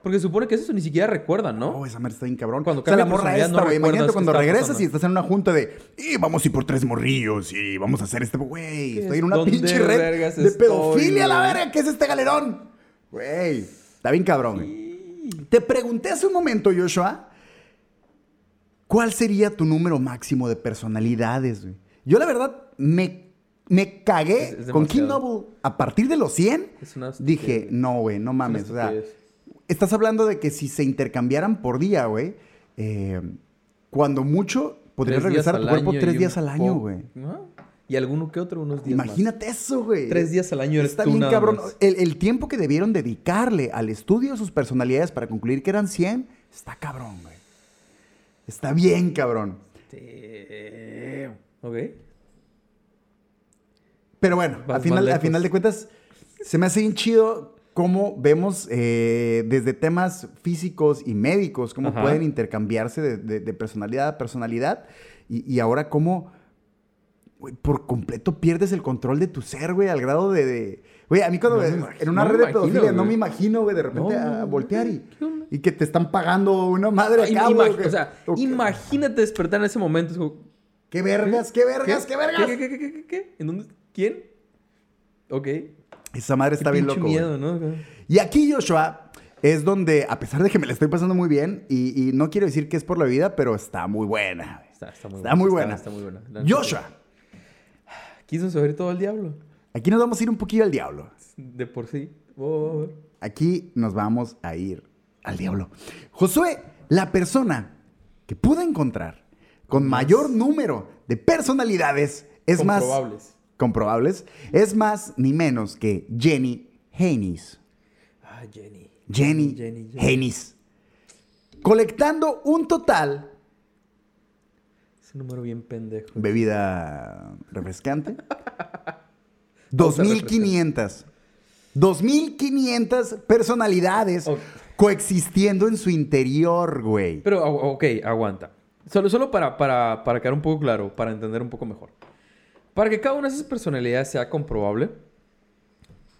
[SPEAKER 2] Porque supone que eso ni siquiera recuerdan, ¿no?
[SPEAKER 1] Oh, esa madre está bien cabrón.
[SPEAKER 2] Cuando
[SPEAKER 1] o sea, la morra esta,
[SPEAKER 2] no
[SPEAKER 1] güey.
[SPEAKER 2] recuerdas
[SPEAKER 1] Imagínate cuando regresas
[SPEAKER 2] pasando.
[SPEAKER 1] y estás en una junta de, y vamos a ir por tres morrillos y vamos a hacer este, güey.
[SPEAKER 2] ¿Qué
[SPEAKER 1] Estoy
[SPEAKER 2] es?
[SPEAKER 1] en una
[SPEAKER 2] ¿Dónde
[SPEAKER 1] pinche red de
[SPEAKER 2] estoy,
[SPEAKER 1] pedofilia a la verga. ¿Qué es este galerón? Güey, está bien cabrón, güey. Te pregunté hace un momento, Joshua, ¿cuál sería tu número máximo de personalidades, güey? Yo, la verdad, me, me cagué
[SPEAKER 2] Es- es
[SPEAKER 1] con
[SPEAKER 2] demasiado.
[SPEAKER 1] Noble. A partir de los 100,
[SPEAKER 2] Es una
[SPEAKER 1] dije, no, güey, no
[SPEAKER 2] Es
[SPEAKER 1] mames. O sea. Estás hablando de que si se intercambiaran por día, güey, eh, cuando mucho podrías regresar a tu cuerpo tres días al año, güey.
[SPEAKER 2] Y alguno que otro, unos días más.
[SPEAKER 1] Imagínate eso, güey.
[SPEAKER 2] Tres días al año eres
[SPEAKER 1] Está
[SPEAKER 2] tú
[SPEAKER 1] bien
[SPEAKER 2] nada
[SPEAKER 1] cabrón.
[SPEAKER 2] más.
[SPEAKER 1] El, el tiempo que debieron dedicarle al estudio de sus personalidades para concluir que eran 100, está cabrón, güey. Está bien cabrón.
[SPEAKER 2] Damn. Ok.
[SPEAKER 1] Pero bueno,
[SPEAKER 2] Vas
[SPEAKER 1] a final, a final de cuentas, se me hace bien chido cómo vemos eh, desde temas físicos y médicos, cómo
[SPEAKER 2] Ajá.
[SPEAKER 1] pueden intercambiarse de, de- de personalidad a personalidad. Y, y ahora cómo, por completo pierdes el control de tu ser, güey, al grado de... Güey, a mí cuando
[SPEAKER 2] No
[SPEAKER 1] ves-
[SPEAKER 2] imagino-
[SPEAKER 1] en una red de pedofilia no me imagino, güey, de repente
[SPEAKER 2] No,
[SPEAKER 1] a, voltear y, que te están pagando una madre acá, güey,
[SPEAKER 2] o sea, imagínate despertar en ese momento. es como,
[SPEAKER 1] ¡Qué vergas, qué vergas, qué, vergas!
[SPEAKER 2] ¿Qué, qué, qué, qué, qué, qué? ¿En dónde? ¿Quién? Ok.
[SPEAKER 1] Esa madre está
[SPEAKER 2] Qué
[SPEAKER 1] bien loco, güey.
[SPEAKER 2] miedo, ¿no?
[SPEAKER 1] Y aquí, Joshua, es donde, a pesar de que me la estoy pasando muy bien, y, y no quiero decir que es por la vida, pero está muy buena.
[SPEAKER 2] Está, está muy
[SPEAKER 1] Está muy buena.
[SPEAKER 2] Está, muy buena. La
[SPEAKER 1] Joshua,
[SPEAKER 2] Quiso saber todo el diablo.
[SPEAKER 1] aquí nos vamos a ir un poquillo al diablo.
[SPEAKER 2] De por sí. Oh,
[SPEAKER 1] Aquí nos vamos a ir al diablo. Josué, la persona que pude encontrar con mayor número de personalidades es más
[SPEAKER 2] comprobables.
[SPEAKER 1] es más ni menos que Jenny Haynes.
[SPEAKER 2] Ah, Jenny.
[SPEAKER 1] Jenny,
[SPEAKER 2] Jenny, Jenny.
[SPEAKER 1] Haynes. Colectando un total
[SPEAKER 2] Ese número bien pendejo.
[SPEAKER 1] bebida refrescante.
[SPEAKER 2] Otra
[SPEAKER 1] 2500. 2500 personalidades coexistiendo en su interior, güey.
[SPEAKER 2] Pero, o- ok, aguanta. Solo, solo para, para, para quedar un poco claro, para entender un poco mejor. Para que cada una de esas personalidades sea comprobable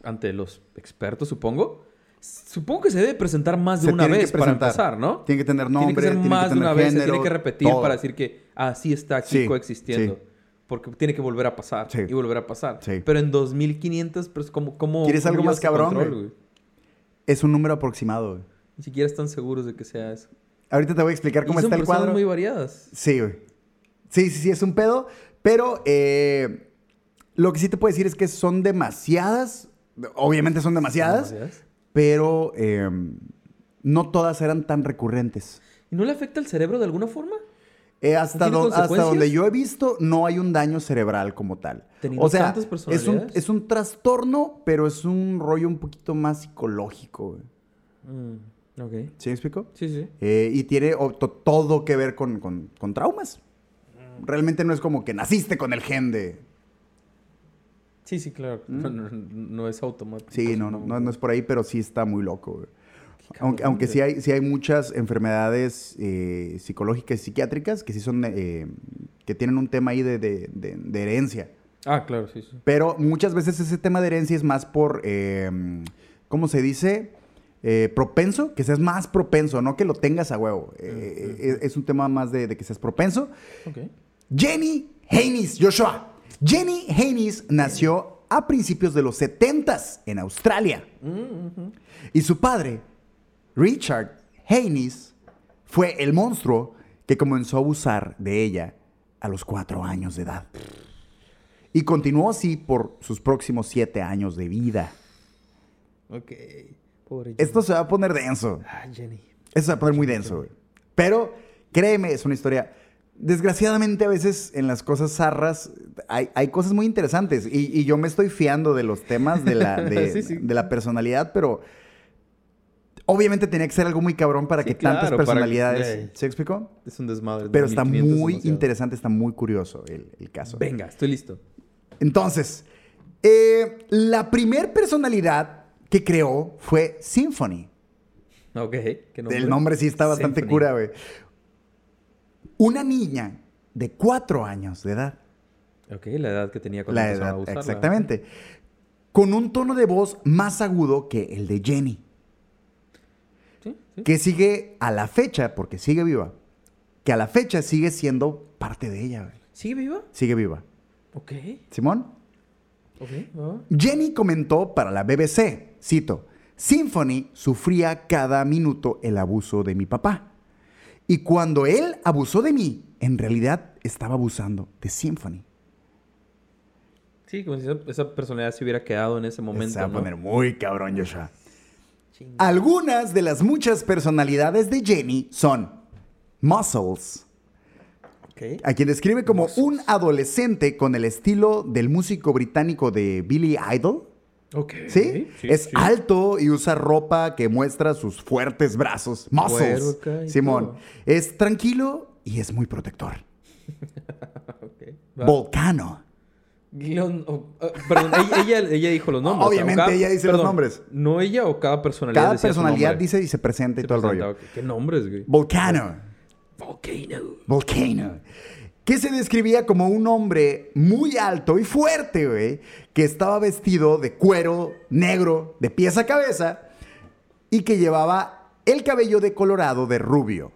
[SPEAKER 2] ante los expertos, supongo, supongo que se debe presentar más de
[SPEAKER 1] Se
[SPEAKER 2] una vez para empezar, ¿no?
[SPEAKER 1] Tiene que tener
[SPEAKER 2] Tiene que
[SPEAKER 1] nombre,
[SPEAKER 2] ser
[SPEAKER 1] tiene que
[SPEAKER 2] más de una vez, se tiene que repetir
[SPEAKER 1] todo.
[SPEAKER 2] para decir que así está aquí
[SPEAKER 1] Sí,
[SPEAKER 2] coexistiendo.
[SPEAKER 1] sí.
[SPEAKER 2] Porque tiene que volver a pasar
[SPEAKER 1] Sí.
[SPEAKER 2] y volver a pasar. Pero en 2500, pues, ¿cómo, cómo,
[SPEAKER 1] ¿Quieres
[SPEAKER 2] cómo
[SPEAKER 1] algo más cabrón,
[SPEAKER 2] control,
[SPEAKER 1] güey?
[SPEAKER 2] güey?
[SPEAKER 1] Es un número aproximado, güey.
[SPEAKER 2] Ni siquiera están seguros de que sea eso.
[SPEAKER 1] Ahorita te voy a explicar
[SPEAKER 2] Y
[SPEAKER 1] cómo
[SPEAKER 2] son
[SPEAKER 1] está el cuadro.
[SPEAKER 2] muy variadas.
[SPEAKER 1] Sí, güey. Sí, sí, sí, es un pedo. Pero eh, lo que sí te puedo decir es que son demasiadas. Obviamente son demasiadas.
[SPEAKER 2] Demasiadas.
[SPEAKER 1] Pero eh, no todas eran tan recurrentes.
[SPEAKER 2] ¿Y no le afecta el cerebro de alguna forma?
[SPEAKER 1] Eh, hasta, donde yo he visto, no hay un daño cerebral como tal. O sea,
[SPEAKER 2] tantas
[SPEAKER 1] es un, es un trastorno, pero es un rollo un poquito más psicológico.
[SPEAKER 2] Mm, Ok.
[SPEAKER 1] ¿Sí me explico?
[SPEAKER 2] Sí, sí.
[SPEAKER 1] Eh, y tiene todo que ver con, con- con traumas. Realmente no es como que naciste con el gen de...
[SPEAKER 2] Sí, sí, claro. No, no- no es automático.
[SPEAKER 1] Sí, no, no, no, es por ahí, pero sí está muy loco. güey. Aunque, aunque sí, hay, sí hay muchas enfermedades eh, psicológicas y psiquiátricas que sí son... eh, que tienen un tema ahí de, de- de- de herencia.
[SPEAKER 2] Ah, claro, sí, sí.
[SPEAKER 1] Pero muchas veces ese tema de herencia es más por, eh, ¿cómo se dice? Propenso, que seas más propenso, no que lo tengas a huevo. Eh,
[SPEAKER 2] Ujú.
[SPEAKER 1] es, es un tema más de, de que seas propenso.
[SPEAKER 2] Ok.
[SPEAKER 1] Jenny Haynes, Joshua. Jenny Haynes nació a principios de los 70s en Australia.
[SPEAKER 2] Mm.
[SPEAKER 1] Y su padre, Richard Haynes, fue el monstruo que comenzó a abusar de ella a los cuatro años de edad. Y continuó así por sus próximos siete años de vida.
[SPEAKER 2] Ok. Pobre
[SPEAKER 1] Esto se va a poner denso.
[SPEAKER 2] Ah, Jenny.
[SPEAKER 1] Esto se va a poner muy denso, güey. Pero, créeme, es una historia... Desgraciadamente, a veces en las cosas zarras hay, hay cosas muy interesantes. Y, y yo me estoy fiando de los temas de la, de,
[SPEAKER 2] Sí, sí.
[SPEAKER 1] de la personalidad, pero... Obviamente tenía que ser algo muy cabrón para
[SPEAKER 2] Sí,
[SPEAKER 1] que tantas
[SPEAKER 2] que-
[SPEAKER 1] personalidades... ¿Se explicó?
[SPEAKER 2] Es un desmadre.
[SPEAKER 1] Pero está
[SPEAKER 2] 2500 es
[SPEAKER 1] muy interesante, está muy curioso el, el caso.
[SPEAKER 2] Venga, estoy listo.
[SPEAKER 1] Entonces, eh, la primer personalidad que creó fue Symphony.
[SPEAKER 2] Ok. ¿qué
[SPEAKER 1] El nombre sí está bastante
[SPEAKER 2] Symphony.
[SPEAKER 1] cura, güey. Una niña de cuatro años de edad.
[SPEAKER 2] Ok, la edad que tenía cuando
[SPEAKER 1] La
[SPEAKER 2] a
[SPEAKER 1] edad,
[SPEAKER 2] usarla.
[SPEAKER 1] exactamente. Con un tono de voz más agudo que el de Jenny.
[SPEAKER 2] Sí, sí.
[SPEAKER 1] Que sigue a la fecha, porque sigue viva, que a la fecha sigue siendo parte de ella, güey.
[SPEAKER 2] ¿Sigue viva?
[SPEAKER 1] Sigue viva.
[SPEAKER 2] Ok.
[SPEAKER 1] ¿Simón?
[SPEAKER 2] Ok.
[SPEAKER 1] Jenny comentó para la BBC, cito, Symphony sufría cada minuto el abuso de mi papá. Y cuando él abusó de mí, en realidad estaba abusando de Symphony.
[SPEAKER 2] Sí, como si esa, personalidad se hubiera quedado en ese momento.
[SPEAKER 1] Se va a
[SPEAKER 2] ¿no?
[SPEAKER 1] poner muy cabrón, Joshua.
[SPEAKER 2] Chinga.
[SPEAKER 1] Algunas de las muchas personalidades de Jenny son Muscles, a quien describe como un adolescente con el estilo del músico británico de Billy Idol.
[SPEAKER 2] Ok.
[SPEAKER 1] ¿Sí? es
[SPEAKER 2] sí.
[SPEAKER 1] alto y usa ropa que muestra sus fuertes brazos. Muscles. Simón.
[SPEAKER 2] todo.
[SPEAKER 1] Es tranquilo y es muy protector. Volcano.
[SPEAKER 2] Oh, ah, perdón, ella, ella, ella dijo los nombres.
[SPEAKER 1] Obviamente
[SPEAKER 2] cada-
[SPEAKER 1] ella dice los nombres.
[SPEAKER 2] ¿No ella o cada personalidad?
[SPEAKER 1] Cada
[SPEAKER 2] decía
[SPEAKER 1] personalidad dice y se presenta y
[SPEAKER 2] Se
[SPEAKER 1] todo el rollo.
[SPEAKER 2] ¿Qué nombres, güey?
[SPEAKER 1] Volcano.
[SPEAKER 2] Volcano.
[SPEAKER 1] Volcano. Que se describía como un hombre muy alto y fuerte, güey. Que estaba vestido de cuero negro de pies a cabeza y que llevaba el cabello decolorado de rubio.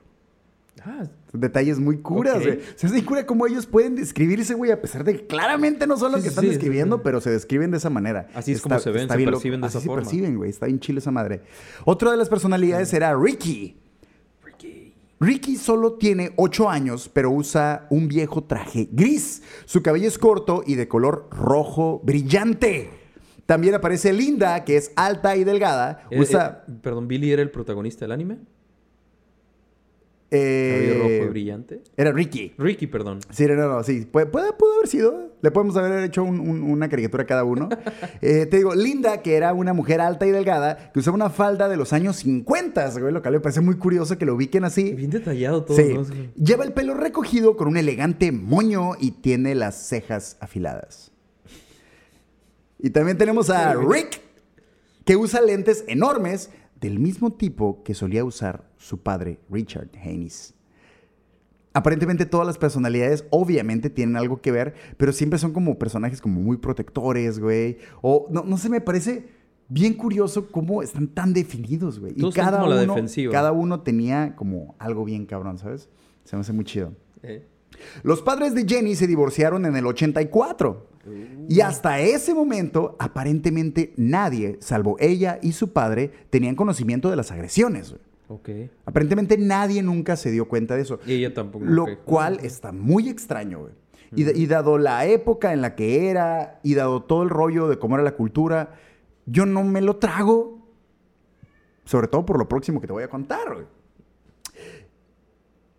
[SPEAKER 2] Ah,
[SPEAKER 1] Detalles muy curas, güey. O sea, es muy cura cómo ellos pueden describirse, güey, a pesar de que claramente no son lo
[SPEAKER 2] Sí,
[SPEAKER 1] que están
[SPEAKER 2] sí,
[SPEAKER 1] describiendo,
[SPEAKER 2] sí.
[SPEAKER 1] pero se describen de esa manera.
[SPEAKER 2] Así es como se ven, se perciben de
[SPEAKER 1] Así
[SPEAKER 2] esa
[SPEAKER 1] se
[SPEAKER 2] forma.
[SPEAKER 1] perciben, güey. Está bien chile esa madre. Otra de las personalidades era Ricky.
[SPEAKER 2] Ricky.
[SPEAKER 1] Solo tiene 8 años, pero usa un viejo traje gris. Su cabello es corto y de color rojo brillante. También aparece Linda, que es alta y delgada.
[SPEAKER 2] Eh,
[SPEAKER 1] Usa...
[SPEAKER 2] eh, perdón, ¿Billy era el protagonista del anime?
[SPEAKER 1] Eh,
[SPEAKER 2] ¿Cabello rojo y brillante?
[SPEAKER 1] Era Ricky.
[SPEAKER 2] Ricky, perdón.
[SPEAKER 1] Sí, no, no, sí. Puede, puede- pudo haber sido. Le podemos haber hecho un- un- una caricatura a cada uno. Eh, te digo, Linda, que era una mujer alta y delgada, que usaba una falda de los años 50, güey, lo cual me parece muy curioso que lo ubiquen así.
[SPEAKER 2] Bien detallado todo,
[SPEAKER 1] Sí.
[SPEAKER 2] ¿no?
[SPEAKER 1] Lleva el pelo recogido con un elegante moño y tiene las cejas afiladas. Y también tenemos a Rick, que usa lentes enormes del mismo tipo que solía usar su padre Richard Haynes. Aparentemente todas las personalidades obviamente tienen algo que ver, pero siempre son como personajes como muy protectores, güey. O no, no sé, me parece bien curioso cómo están tan definidos, güey. Y cada
[SPEAKER 2] como la
[SPEAKER 1] uno,
[SPEAKER 2] defensiva.
[SPEAKER 1] cada uno tenía como algo bien cabrón, ¿sabes? Se me hace muy chido.
[SPEAKER 2] Eh.
[SPEAKER 1] Los padres de Jenny se divorciaron en el 84. Y hasta ese momento, aparentemente nadie, salvo ella y su padre, tenían conocimiento de las agresiones. güey.
[SPEAKER 2] Ok.
[SPEAKER 1] Aparentemente nadie nunca se dio cuenta de eso.
[SPEAKER 2] Y ella tampoco.
[SPEAKER 1] Lo cual está muy extraño, güey. Y, y dado la época en la que era, y dado todo el rollo de cómo era la cultura, yo no me lo trago. Sobre todo por lo próximo que te voy a contar, güey.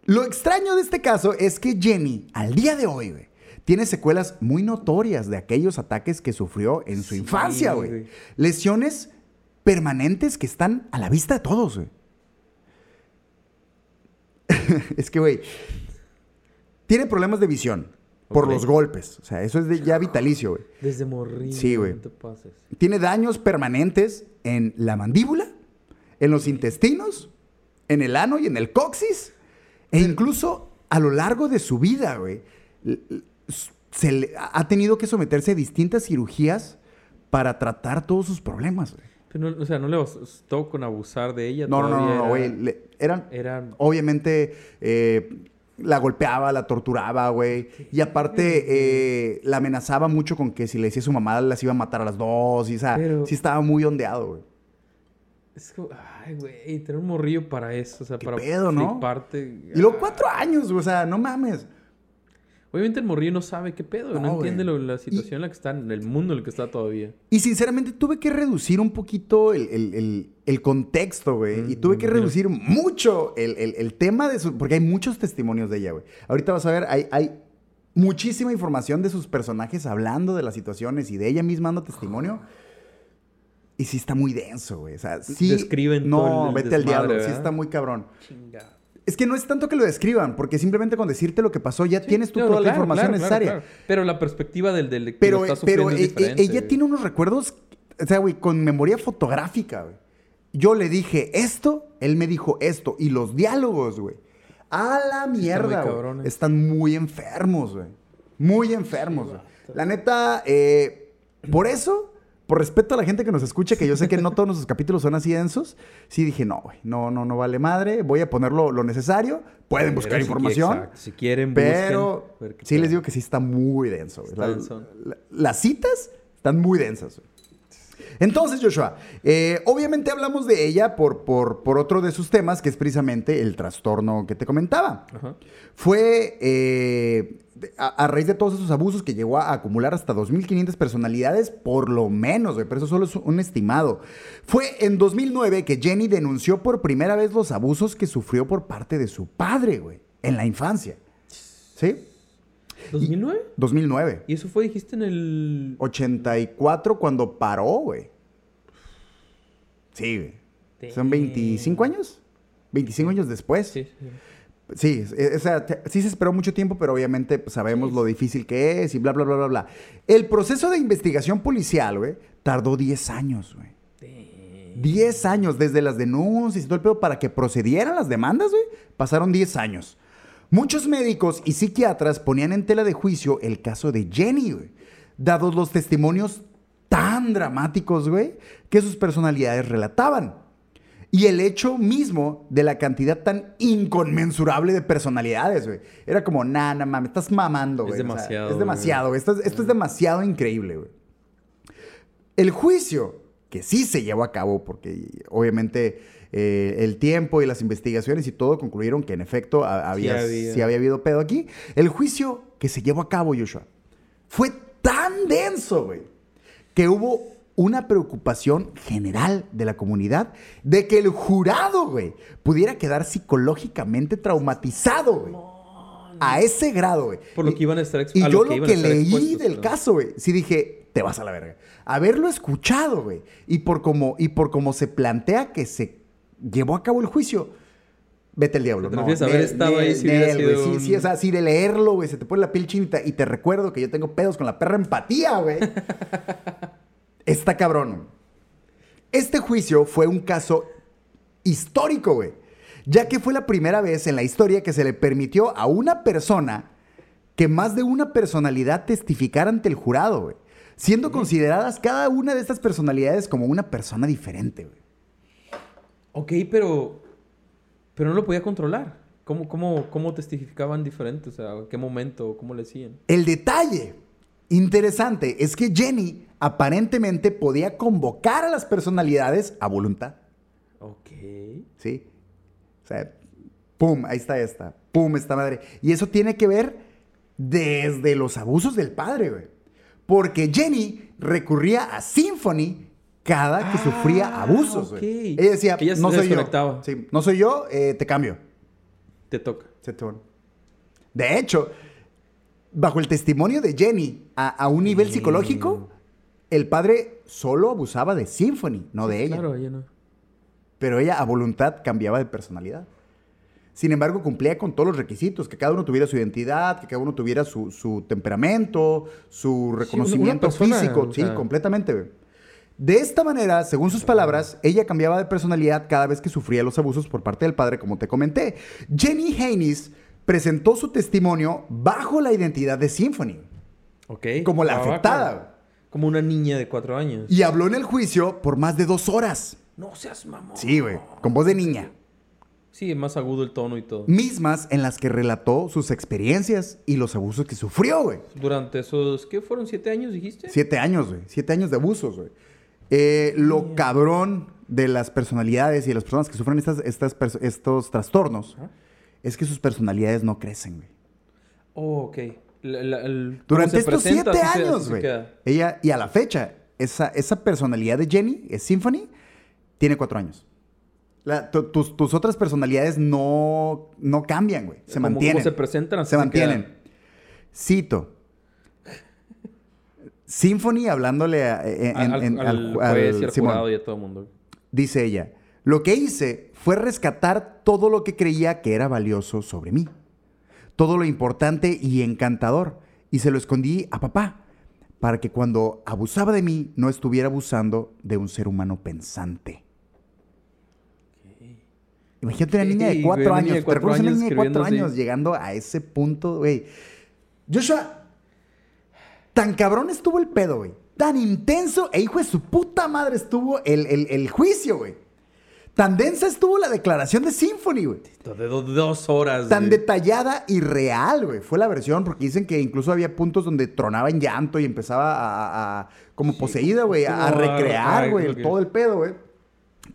[SPEAKER 1] Lo extraño de este caso es que Jenny, al día de hoy, güey, tiene secuelas muy notorias de aquellos ataques que sufrió en su
[SPEAKER 2] Sí,
[SPEAKER 1] infancia, güey. Lesiones permanentes que están a la vista de todos, güey. es que, güey, tiene problemas de visión por los golpes. O sea, eso es de ya vitalicio, güey.
[SPEAKER 2] Desde morrillo.
[SPEAKER 1] Sí, güey.
[SPEAKER 2] No te pases.
[SPEAKER 1] Tiene daños permanentes en la mandíbula, en los intestinos, en el ano y en el coxis. E incluso a lo largo de su vida, güey, se le- ha tenido que someterse a distintas cirugías para tratar todos sus problemas, güey.
[SPEAKER 2] Pero, no- o sea, no le bastó con abusar de ella.
[SPEAKER 1] No, no, no, no, güey.
[SPEAKER 2] era-
[SPEAKER 1] Eran,
[SPEAKER 2] Era...
[SPEAKER 1] obviamente, eh, la golpeaba, la torturaba, güey. Y aparte, eh, la amenazaba mucho con que si le decía a su mamá, las iba a matar a las dos. Y, o sea,
[SPEAKER 2] Pero-
[SPEAKER 1] sí estaba muy ondeado, güey.
[SPEAKER 2] Es como... Ay, güey. Tener un morrillo para eso. O sea,
[SPEAKER 1] ¿Qué
[SPEAKER 2] para
[SPEAKER 1] pedo, no?
[SPEAKER 2] fliparte.
[SPEAKER 1] Y luego cuatro años, güey, o sea, no mames.
[SPEAKER 2] Obviamente el morrillo no sabe qué pedo. No,
[SPEAKER 1] No,
[SPEAKER 2] entiende lo- la situación en la que está. En el mundo en el que está todavía.
[SPEAKER 1] Y sinceramente tuve que reducir un poquito el, el- el- el contexto, güey.
[SPEAKER 2] Mm,
[SPEAKER 1] y tuve
[SPEAKER 2] me
[SPEAKER 1] que reducir mucho el, el- el tema de su... Porque hay muchos testimonios de ella, güey. Ahorita vas a ver, hay, hay muchísima información de sus personajes hablando de las situaciones y de ella misma dando testimonio. Y sí está muy denso, güey. O sea, sí...
[SPEAKER 2] Describen
[SPEAKER 1] No,
[SPEAKER 2] todo el
[SPEAKER 1] vete al diablo. Sí está muy cabrón.
[SPEAKER 2] Chinga.
[SPEAKER 1] Es que no es tanto que lo describan, porque simplemente con decirte lo que pasó ya tienes tú
[SPEAKER 2] Claro,
[SPEAKER 1] toda la
[SPEAKER 2] claro,
[SPEAKER 1] información
[SPEAKER 2] claro,
[SPEAKER 1] necesaria.
[SPEAKER 2] claro. Pero la perspectiva del, del que
[SPEAKER 1] Pero,
[SPEAKER 2] lo está
[SPEAKER 1] pero
[SPEAKER 2] es
[SPEAKER 1] e- e-
[SPEAKER 2] diferente,
[SPEAKER 1] ella
[SPEAKER 2] güey.
[SPEAKER 1] tiene unos recuerdos, o sea, güey, con memoria fotográfica, güey. Yo le dije esto, él me dijo esto, y los diálogos, güey. A la
[SPEAKER 2] muy
[SPEAKER 1] mierda, güey.
[SPEAKER 2] cabrones.
[SPEAKER 1] Están muy enfermos, güey. Muy enfermos, güey. La neta, eh, por eso, por respeto a la gente que nos escucha, que yo sé que no todos nuestros capítulos son así densos, sí dije, no, güey, no, no, no vale madre, voy a poner lo, necesario, pueden buscar
[SPEAKER 2] si
[SPEAKER 1] información.
[SPEAKER 2] exacto, Si quieren,
[SPEAKER 1] Pero
[SPEAKER 2] busquen,
[SPEAKER 1] sí les digo que sí está muy denso.
[SPEAKER 2] Está
[SPEAKER 1] La-
[SPEAKER 2] denso.
[SPEAKER 1] la- las citas están muy densas. güey. Entonces, Joshua, eh, obviamente hablamos de ella por, por, por otro de sus temas, que es precisamente el trastorno que te comentaba.
[SPEAKER 2] Ajá.
[SPEAKER 1] Fue eh, a, a raíz de todos esos abusos que llegó a acumular hasta 2.500 personalidades, por lo menos, güey, pero eso solo es un estimado. Fue en 2009 que Jenny denunció por primera vez los abusos que sufrió por parte de su padre, güey, en la infancia. ¿Sí?
[SPEAKER 2] ¿2009?
[SPEAKER 1] 2009.
[SPEAKER 2] Y eso fue, dijiste, en el...
[SPEAKER 1] 84 cuando paró, güey. Sí, güey. ¿Son 25 años? 25 años después.
[SPEAKER 2] Sí, sí.
[SPEAKER 1] Sí, o sea, sí se esperó mucho tiempo, pero obviamente pues, sabemos lo difícil que es y bla, bla, bla, bla, bla. El proceso de investigación policial, güey, tardó 10 años, güey. 10 años desde las denuncias y todo el pedo para que procedieran las demandas, güey. Pasaron 10 años. Muchos médicos y psiquiatras ponían en tela de juicio el caso de Jenny, güey. Dados los testimonios tan dramáticos, güey, que sus personalidades relataban. Y el hecho mismo de la cantidad tan inconmensurable de personalidades, güey. Era como, nah, nah, mames, estás mamando,
[SPEAKER 2] Es
[SPEAKER 1] güey. O sea,
[SPEAKER 2] demasiado,
[SPEAKER 1] es demasiado, güey. Esto, es- esto es demasiado increíble, güey. El juicio, que sí se llevó a cabo, porque obviamente eh, el tiempo y las investigaciones y todo concluyeron que en efecto ha- había,
[SPEAKER 2] había.
[SPEAKER 1] sí había habido pedo aquí. El juicio que se llevó a cabo, Joshua, fue tan denso, güey, que hubo una preocupación general de la comunidad de que el jurado, güey, pudiera quedar psicológicamente traumatizado, güey. A ese grado, güey.
[SPEAKER 2] Por lo
[SPEAKER 1] Y-
[SPEAKER 2] que iban a estar exp-
[SPEAKER 1] y yo
[SPEAKER 2] lo que
[SPEAKER 1] leí
[SPEAKER 2] expuestos,
[SPEAKER 1] del
[SPEAKER 2] ¿no?
[SPEAKER 1] caso, güey, sí dije, te vas a la verga. Haberlo escuchado, güey, y por cómo y por cómo se plantea que se llevó a cabo el juicio, vete al diablo.
[SPEAKER 2] ¿Te
[SPEAKER 1] no,
[SPEAKER 2] refieres a haber
[SPEAKER 1] Nel,
[SPEAKER 2] estado ahí
[SPEAKER 1] Nel,
[SPEAKER 2] si sido
[SPEAKER 1] sí,
[SPEAKER 2] un-
[SPEAKER 1] sí, o sea, sí, de leerlo, güey, se te pone la piel chinita y te recuerdo que yo tengo pedos con la perra empatía, güey. Está cabrón. Este juicio fue un caso histórico, güey. Ya que fue la primera vez en la historia que se le permitió a una persona que más de una personalidad testificara ante el jurado, güey. Siendo consideradas cada una de estas personalidades como una persona diferente, güey.
[SPEAKER 2] Ok, pero... Pero no lo podía controlar. ¿Cómo, cómo, cómo testificaban diferente? O sea, ¿en qué momento? ¿Cómo le hacían?
[SPEAKER 1] El detalle interesante es que Jenny aparentemente podía convocar a las personalidades a voluntad.
[SPEAKER 2] Ok.
[SPEAKER 1] ¿Sí? O sea, pum, ahí está esta, pum, esta madre. Y eso tiene que ver desde los abusos del padre, güey. Porque Jenny recurría a Symphony cada que
[SPEAKER 2] Ah,
[SPEAKER 1] sufría abusos, güey.
[SPEAKER 2] ok.
[SPEAKER 1] Ella decía,
[SPEAKER 2] ella
[SPEAKER 1] no soy yo.
[SPEAKER 2] desconectaba.
[SPEAKER 1] Sí, no soy yo, eh, te cambio.
[SPEAKER 2] Te toca.
[SPEAKER 1] Se. De hecho, bajo el testimonio de Jenny, a, a un nivel psicológico, el padre solo abusaba de Symphony, no de ella.
[SPEAKER 2] Claro, ella no.
[SPEAKER 1] Pero ella a voluntad cambiaba de personalidad. Sin embargo, cumplía con todos los requisitos, que cada uno tuviera su identidad, que cada uno tuviera su, su temperamento, su reconocimiento
[SPEAKER 2] persona,
[SPEAKER 1] físico.
[SPEAKER 2] o
[SPEAKER 1] sí, completamente. De esta manera, según sus palabras, ella cambiaba de personalidad cada vez que sufría los abusos por parte del padre, como te comenté. Jenny Haynes presentó su testimonio bajo la identidad de Symphony
[SPEAKER 2] Ok.
[SPEAKER 1] como la
[SPEAKER 2] Ah,
[SPEAKER 1] afectada.
[SPEAKER 2] Como una niña de cuatro años.
[SPEAKER 1] y habló en el juicio por más de dos horas.
[SPEAKER 2] No seas mamón.
[SPEAKER 1] Sí, güey, con voz de niña.
[SPEAKER 2] Sí, más agudo el tono y todo.
[SPEAKER 1] Mismas en las que relató sus experiencias y los abusos que sufrió, güey.
[SPEAKER 2] Durante esos, ¿qué fueron? ¿Siete años dijiste?
[SPEAKER 1] Siete años, güey. Siete años de abusos, güey. Eh, lo cabrón de las personalidades y de las personas que sufren estas, estos trastornos es que sus personalidades no crecen, güey.
[SPEAKER 2] Oh, ok. La- la- el- cómo
[SPEAKER 1] Durante estos
[SPEAKER 2] presenta,
[SPEAKER 1] siete
[SPEAKER 2] así
[SPEAKER 1] años, güey. Ella, y a la fecha, esa, esa personalidad de Jenny, es Symphony, tiene cuatro años. La- tu- tus, tus otras personalidades no, no cambian, güey. Se
[SPEAKER 2] Como- como
[SPEAKER 1] mantienen.
[SPEAKER 2] se presentan, así
[SPEAKER 1] Se
[SPEAKER 2] se
[SPEAKER 1] mantienen. Cito. Symphony hablándole a- en-
[SPEAKER 2] Al,
[SPEAKER 1] en-
[SPEAKER 2] al-
[SPEAKER 1] al-
[SPEAKER 2] al juez
[SPEAKER 1] al-
[SPEAKER 2] y al
[SPEAKER 1] Simón.
[SPEAKER 2] jurado y a todo el mundo.
[SPEAKER 1] Dice ella, lo que hice fue rescatar todo lo que creía que era valioso sobre mí, todo lo importante y encantador, y se lo escondí a papá, para que cuando abusaba de mí no estuviera abusando de un ser humano pensante. Imagínate una niña de cuatro años,
[SPEAKER 2] niña de
[SPEAKER 1] ¿te
[SPEAKER 2] cuatro
[SPEAKER 1] recuerdas una
[SPEAKER 2] años
[SPEAKER 1] niña de cuatro años llegando a ese punto, güey? Joshua, tan cabrón estuvo el pedo, güey. Tan intenso e hijo de su puta madre estuvo el, el- el juicio, güey. Tan densa estuvo la declaración de Symphony, güey.
[SPEAKER 2] De do- dos horas.
[SPEAKER 1] Tan detallada y real, güey. Fue la versión, porque dicen que incluso había puntos donde tronaba en llanto y empezaba a, como poseída, güey, a, a
[SPEAKER 2] como a-
[SPEAKER 1] recrear, güey,
[SPEAKER 2] que-
[SPEAKER 1] todo el pedo, güey.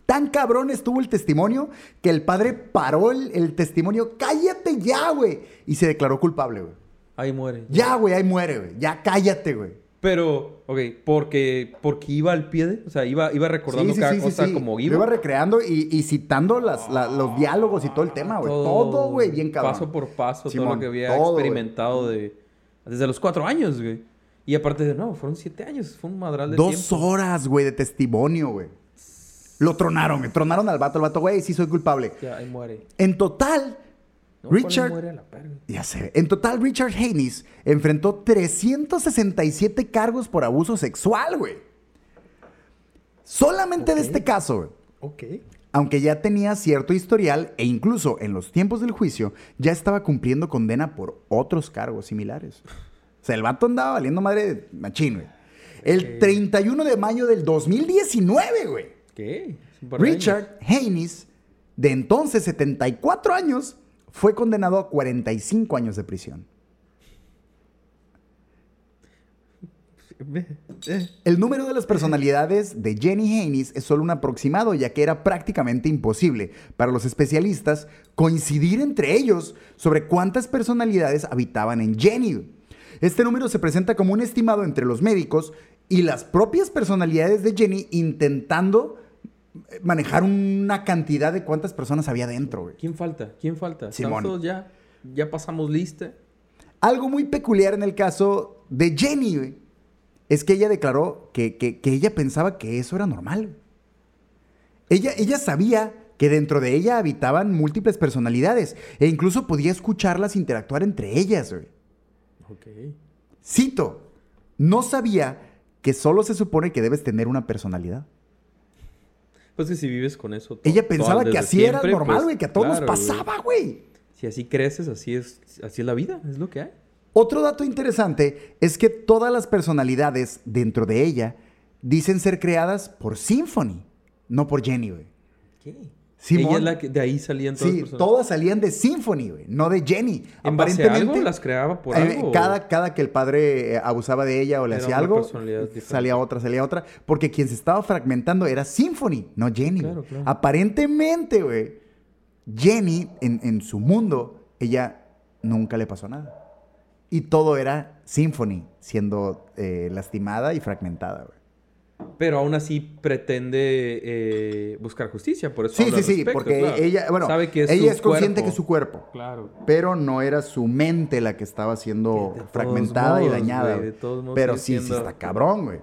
[SPEAKER 1] Tan cabrón estuvo el testimonio que el padre paró el, el testimonio. ¡Cállate ya, güey! Y se declaró culpable, güey.
[SPEAKER 2] Ahí muere.
[SPEAKER 1] Ya, güey, ahí muere, güey. Ya cállate, güey.
[SPEAKER 2] Pero, ok, porque, porque iba al pie de. O sea, iba, iba recordando cada cosa como
[SPEAKER 1] Lo
[SPEAKER 2] iba.
[SPEAKER 1] iba recreando y, y citando las- la- los diálogos y todo el tema, güey. Todo, güey, bien cabrón.
[SPEAKER 2] Paso por paso, todo lo que había
[SPEAKER 1] todo,
[SPEAKER 2] experimentado de, desde los cuatro años, güey. Y aparte de, no, fueron siete años. Fue un madral de
[SPEAKER 1] Dos
[SPEAKER 2] tiempo.
[SPEAKER 1] horas, güey, de testimonio, güey. Lo tronaron, güey. Tronaron al vato. El vato, güey, sí soy culpable.
[SPEAKER 2] Ya, ahí muere.
[SPEAKER 1] En total,
[SPEAKER 2] No, ¿cuál
[SPEAKER 1] Richard...
[SPEAKER 2] la?
[SPEAKER 1] Ya sé. En total, Richard Haynes enfrentó 367 cargos por abuso sexual, güey. Solamente de este caso, güey.
[SPEAKER 2] Ok.
[SPEAKER 1] Aunque ya tenía cierto historial e incluso en los tiempos del juicio ya estaba cumpliendo condena por otros cargos similares. O sea, el vato andaba valiendo madre de machín, güey. El
[SPEAKER 2] Ok.
[SPEAKER 1] 31 de mayo del 2019, güey.
[SPEAKER 2] ¿Qué?
[SPEAKER 1] Richard Haynes, de entonces 74 años, fue condenado a 45 años de prisión. El número de las personalidades de Jenny Haynes es solo un aproximado, ya que era prácticamente imposible para los especialistas coincidir entre ellos sobre cuántas personalidades habitaban en Jenny. Este número se presenta como un estimado entre los médicos y las propias personalidades de Jenny intentando manejar una cantidad de cuántas personas había dentro. güey.
[SPEAKER 2] ¿Quién falta? ¿Quién falta? ¿Estamos
[SPEAKER 1] Simón.
[SPEAKER 2] todos ya? ¿Ya pasamos lista?
[SPEAKER 1] Algo muy peculiar en el caso de Jenny, güey, es que ella declaró que, que- que ella pensaba que eso era normal. Ella, ella sabía que dentro de ella habitaban múltiples personalidades e incluso podía escucharlas interactuar entre ellas. güey.
[SPEAKER 2] Ok.
[SPEAKER 1] Cito, no sabía que solo se supone que debes tener una personalidad.
[SPEAKER 2] Pues que si vives con eso.
[SPEAKER 1] Ella pensaba que así era normal,
[SPEAKER 2] pues,
[SPEAKER 1] güey, que a todos
[SPEAKER 2] claro,
[SPEAKER 1] nos pasaba, güey.
[SPEAKER 2] Si así creces, así es, así es la vida, es lo que hay.
[SPEAKER 1] Otro dato interesante es que todas las personalidades dentro de ella dicen ser creadas por Symphony, no por Jenny, güey.
[SPEAKER 2] ¿Qué?
[SPEAKER 1] Simón.
[SPEAKER 2] Ella es la que de ahí salían todas
[SPEAKER 1] Sí, todas salían de Symphony, güey, no de Jenny.
[SPEAKER 2] ¿En base a algo? ¿Las creaba por
[SPEAKER 1] eh? Cada, cada que el padre eh, abusaba de ella o le
[SPEAKER 2] Era
[SPEAKER 1] hacía algo, salía otra, salía otra. Porque quien se estaba fragmentando era Symphony, no Jenny.
[SPEAKER 2] Claro,
[SPEAKER 1] güey.
[SPEAKER 2] claro.
[SPEAKER 1] Aparentemente, güey, Jenny, en, en su mundo, ella nunca le pasó nada. Y todo era Symphony siendo eh, lastimada y fragmentada, güey.
[SPEAKER 2] Pero aún así pretende eh, buscar justicia, por eso
[SPEAKER 1] Sí,
[SPEAKER 2] habla
[SPEAKER 1] sí,
[SPEAKER 2] al
[SPEAKER 1] sí,
[SPEAKER 2] respecto,
[SPEAKER 1] porque
[SPEAKER 2] claro.
[SPEAKER 1] ella, bueno,
[SPEAKER 2] Sabe que es
[SPEAKER 1] ella
[SPEAKER 2] su
[SPEAKER 1] es consciente
[SPEAKER 2] cuerpo.
[SPEAKER 1] que es su cuerpo.
[SPEAKER 2] Claro.
[SPEAKER 1] Pero no era su mente la que estaba siendo
[SPEAKER 2] De todos
[SPEAKER 1] fragmentada y dañada.
[SPEAKER 2] de todos modos
[SPEAKER 1] Pero sí, sí está cabrón, güey.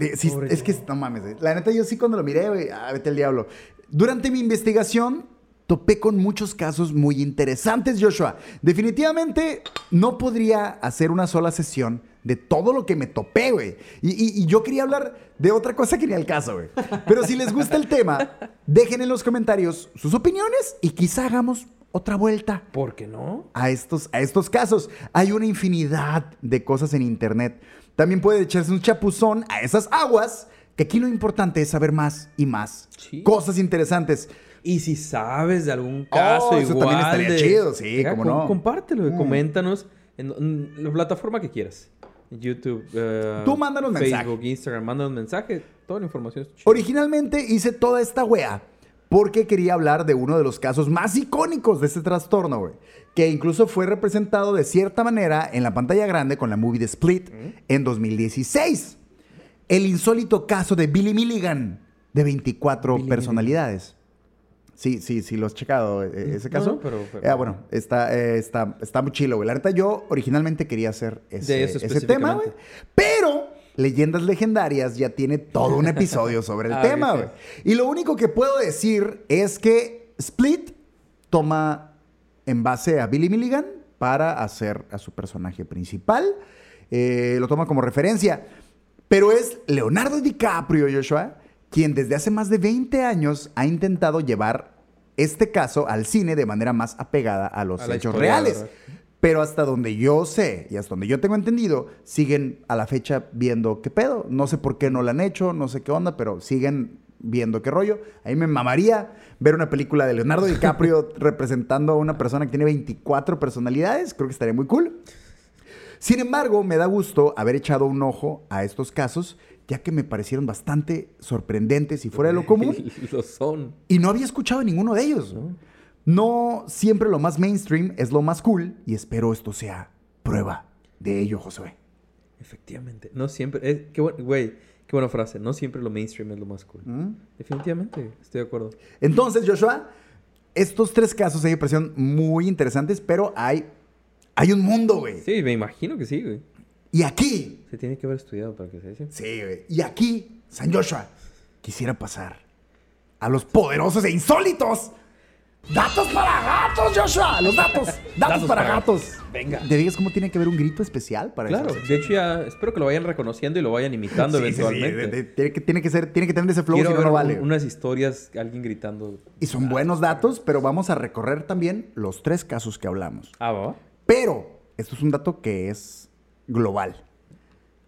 [SPEAKER 1] Eh, sí, es que no mames, güey. La neta, yo sí cuando lo miré, güey, ah, vete al diablo. Durante mi investigación, topé con muchos casos muy interesantes, Joshua. Definitivamente no podría hacer una sola sesión de todo lo que me topé, güey. Y, y- y yo quería hablar de otra cosa que ni al caso, güey. Pero si les gusta el tema, dejen en los comentarios sus opiniones y quizá hagamos otra vuelta
[SPEAKER 2] ¿Por qué no?
[SPEAKER 1] a estos, a estos casos. Hay una infinidad de cosas en internet. También puede echarse un chapuzón a esas aguas, que aquí lo importante es saber más y más.
[SPEAKER 2] Sí.
[SPEAKER 1] Cosas interesantes.
[SPEAKER 2] Y si sabes de algún caso
[SPEAKER 1] Oh, eso
[SPEAKER 2] igual
[SPEAKER 1] también estaría
[SPEAKER 2] de-
[SPEAKER 1] chido, sí, cómo no.
[SPEAKER 2] Compártelo,
[SPEAKER 1] Mm.
[SPEAKER 2] coméntanos en, en la plataforma que quieras. YouTube, eh,
[SPEAKER 1] Tú mándanos mensaje.
[SPEAKER 2] Facebook, Instagram, mándanos mensaje. Toda la información es chida.
[SPEAKER 1] Originalmente hice toda esta wea porque quería hablar de uno de los casos más icónicos de este trastorno, güey. Que incluso fue representado de cierta manera en la pantalla grande con la movie The Split en 2016. El insólito caso de Billy Milligan, de 24
[SPEAKER 2] Billy
[SPEAKER 1] personalidades. Sí, sí, sí, lo has checado, eh, ese
[SPEAKER 2] No,
[SPEAKER 1] caso.
[SPEAKER 2] pero- pero-
[SPEAKER 1] Ah, bueno, está, eh, está, está muy chilo, güey. La neta, yo originalmente quería hacer ese, ese tema, güey. Pero Leyendas Legendarias ya tiene todo un episodio sobre el
[SPEAKER 2] Ah,
[SPEAKER 1] tema, güey. Y lo único que puedo decir es que Split toma en base a Billy Milligan para hacer a su personaje principal. Eh, lo toma como referencia. Pero es Leonardo DiCaprio, Joshua, quien desde hace más de 20 años ha intentado llevar este caso al cine de manera más apegada a los
[SPEAKER 2] A
[SPEAKER 1] hechos reales. Pero hasta donde yo sé y hasta donde yo tengo entendido, siguen a la fecha viendo qué pedo. No sé por qué no lo han hecho, no sé qué onda, pero siguen viendo qué rollo. A mí me mamaría ver una película de Leonardo DiCaprio representando a una persona que tiene 24 personalidades. Creo que estaría muy cool. Sin embargo, me da gusto haber echado un ojo a estos casos, ya que me parecieron bastante sorprendentes y fuera de lo común.
[SPEAKER 2] lo son.
[SPEAKER 1] Y no había escuchado ninguno de ellos. No siempre lo más mainstream es lo más cool y espero esto sea prueba de ello, Josué.
[SPEAKER 2] Efectivamente. No siempre. es- qué buen- güey, qué buena frase. No siempre lo mainstream es lo más cool.
[SPEAKER 1] ¿Mm?
[SPEAKER 2] Definitivamente, estoy de acuerdo.
[SPEAKER 1] Entonces, Joshua, estos tres casos me parecieron muy interesantes, pero hay, hay un mundo, güey.
[SPEAKER 2] Sí, me imagino que sí, güey.
[SPEAKER 1] Y aquí,
[SPEAKER 2] Se tiene que haber estudiado para que sea así.
[SPEAKER 1] sí, güey, y aquí, San Joshua, quisiera pasar a los poderosos e insólitos. Datos para gatos, Joshua. Los datos. Datos,
[SPEAKER 2] Datos
[SPEAKER 1] para,
[SPEAKER 2] para
[SPEAKER 1] gatos.
[SPEAKER 2] Venga.
[SPEAKER 1] ¿Te digas cómo tiene que haber un grito especial para
[SPEAKER 2] Claro,
[SPEAKER 1] eso?
[SPEAKER 2] de hecho ya espero que lo vayan reconociendo y lo vayan imitando
[SPEAKER 1] Sí, sí, sí,
[SPEAKER 2] eventualmente.
[SPEAKER 1] tiene, que, tiene que ser, tiene que tener ese flow,
[SPEAKER 2] Quiero
[SPEAKER 1] si no,
[SPEAKER 2] ver
[SPEAKER 1] no vale.
[SPEAKER 2] unas historias, alguien gritando.
[SPEAKER 1] Y son buenos datos, pero vamos a recorrer también los tres casos que hablamos.
[SPEAKER 2] Ah, va.
[SPEAKER 1] Pero esto es un dato que es global.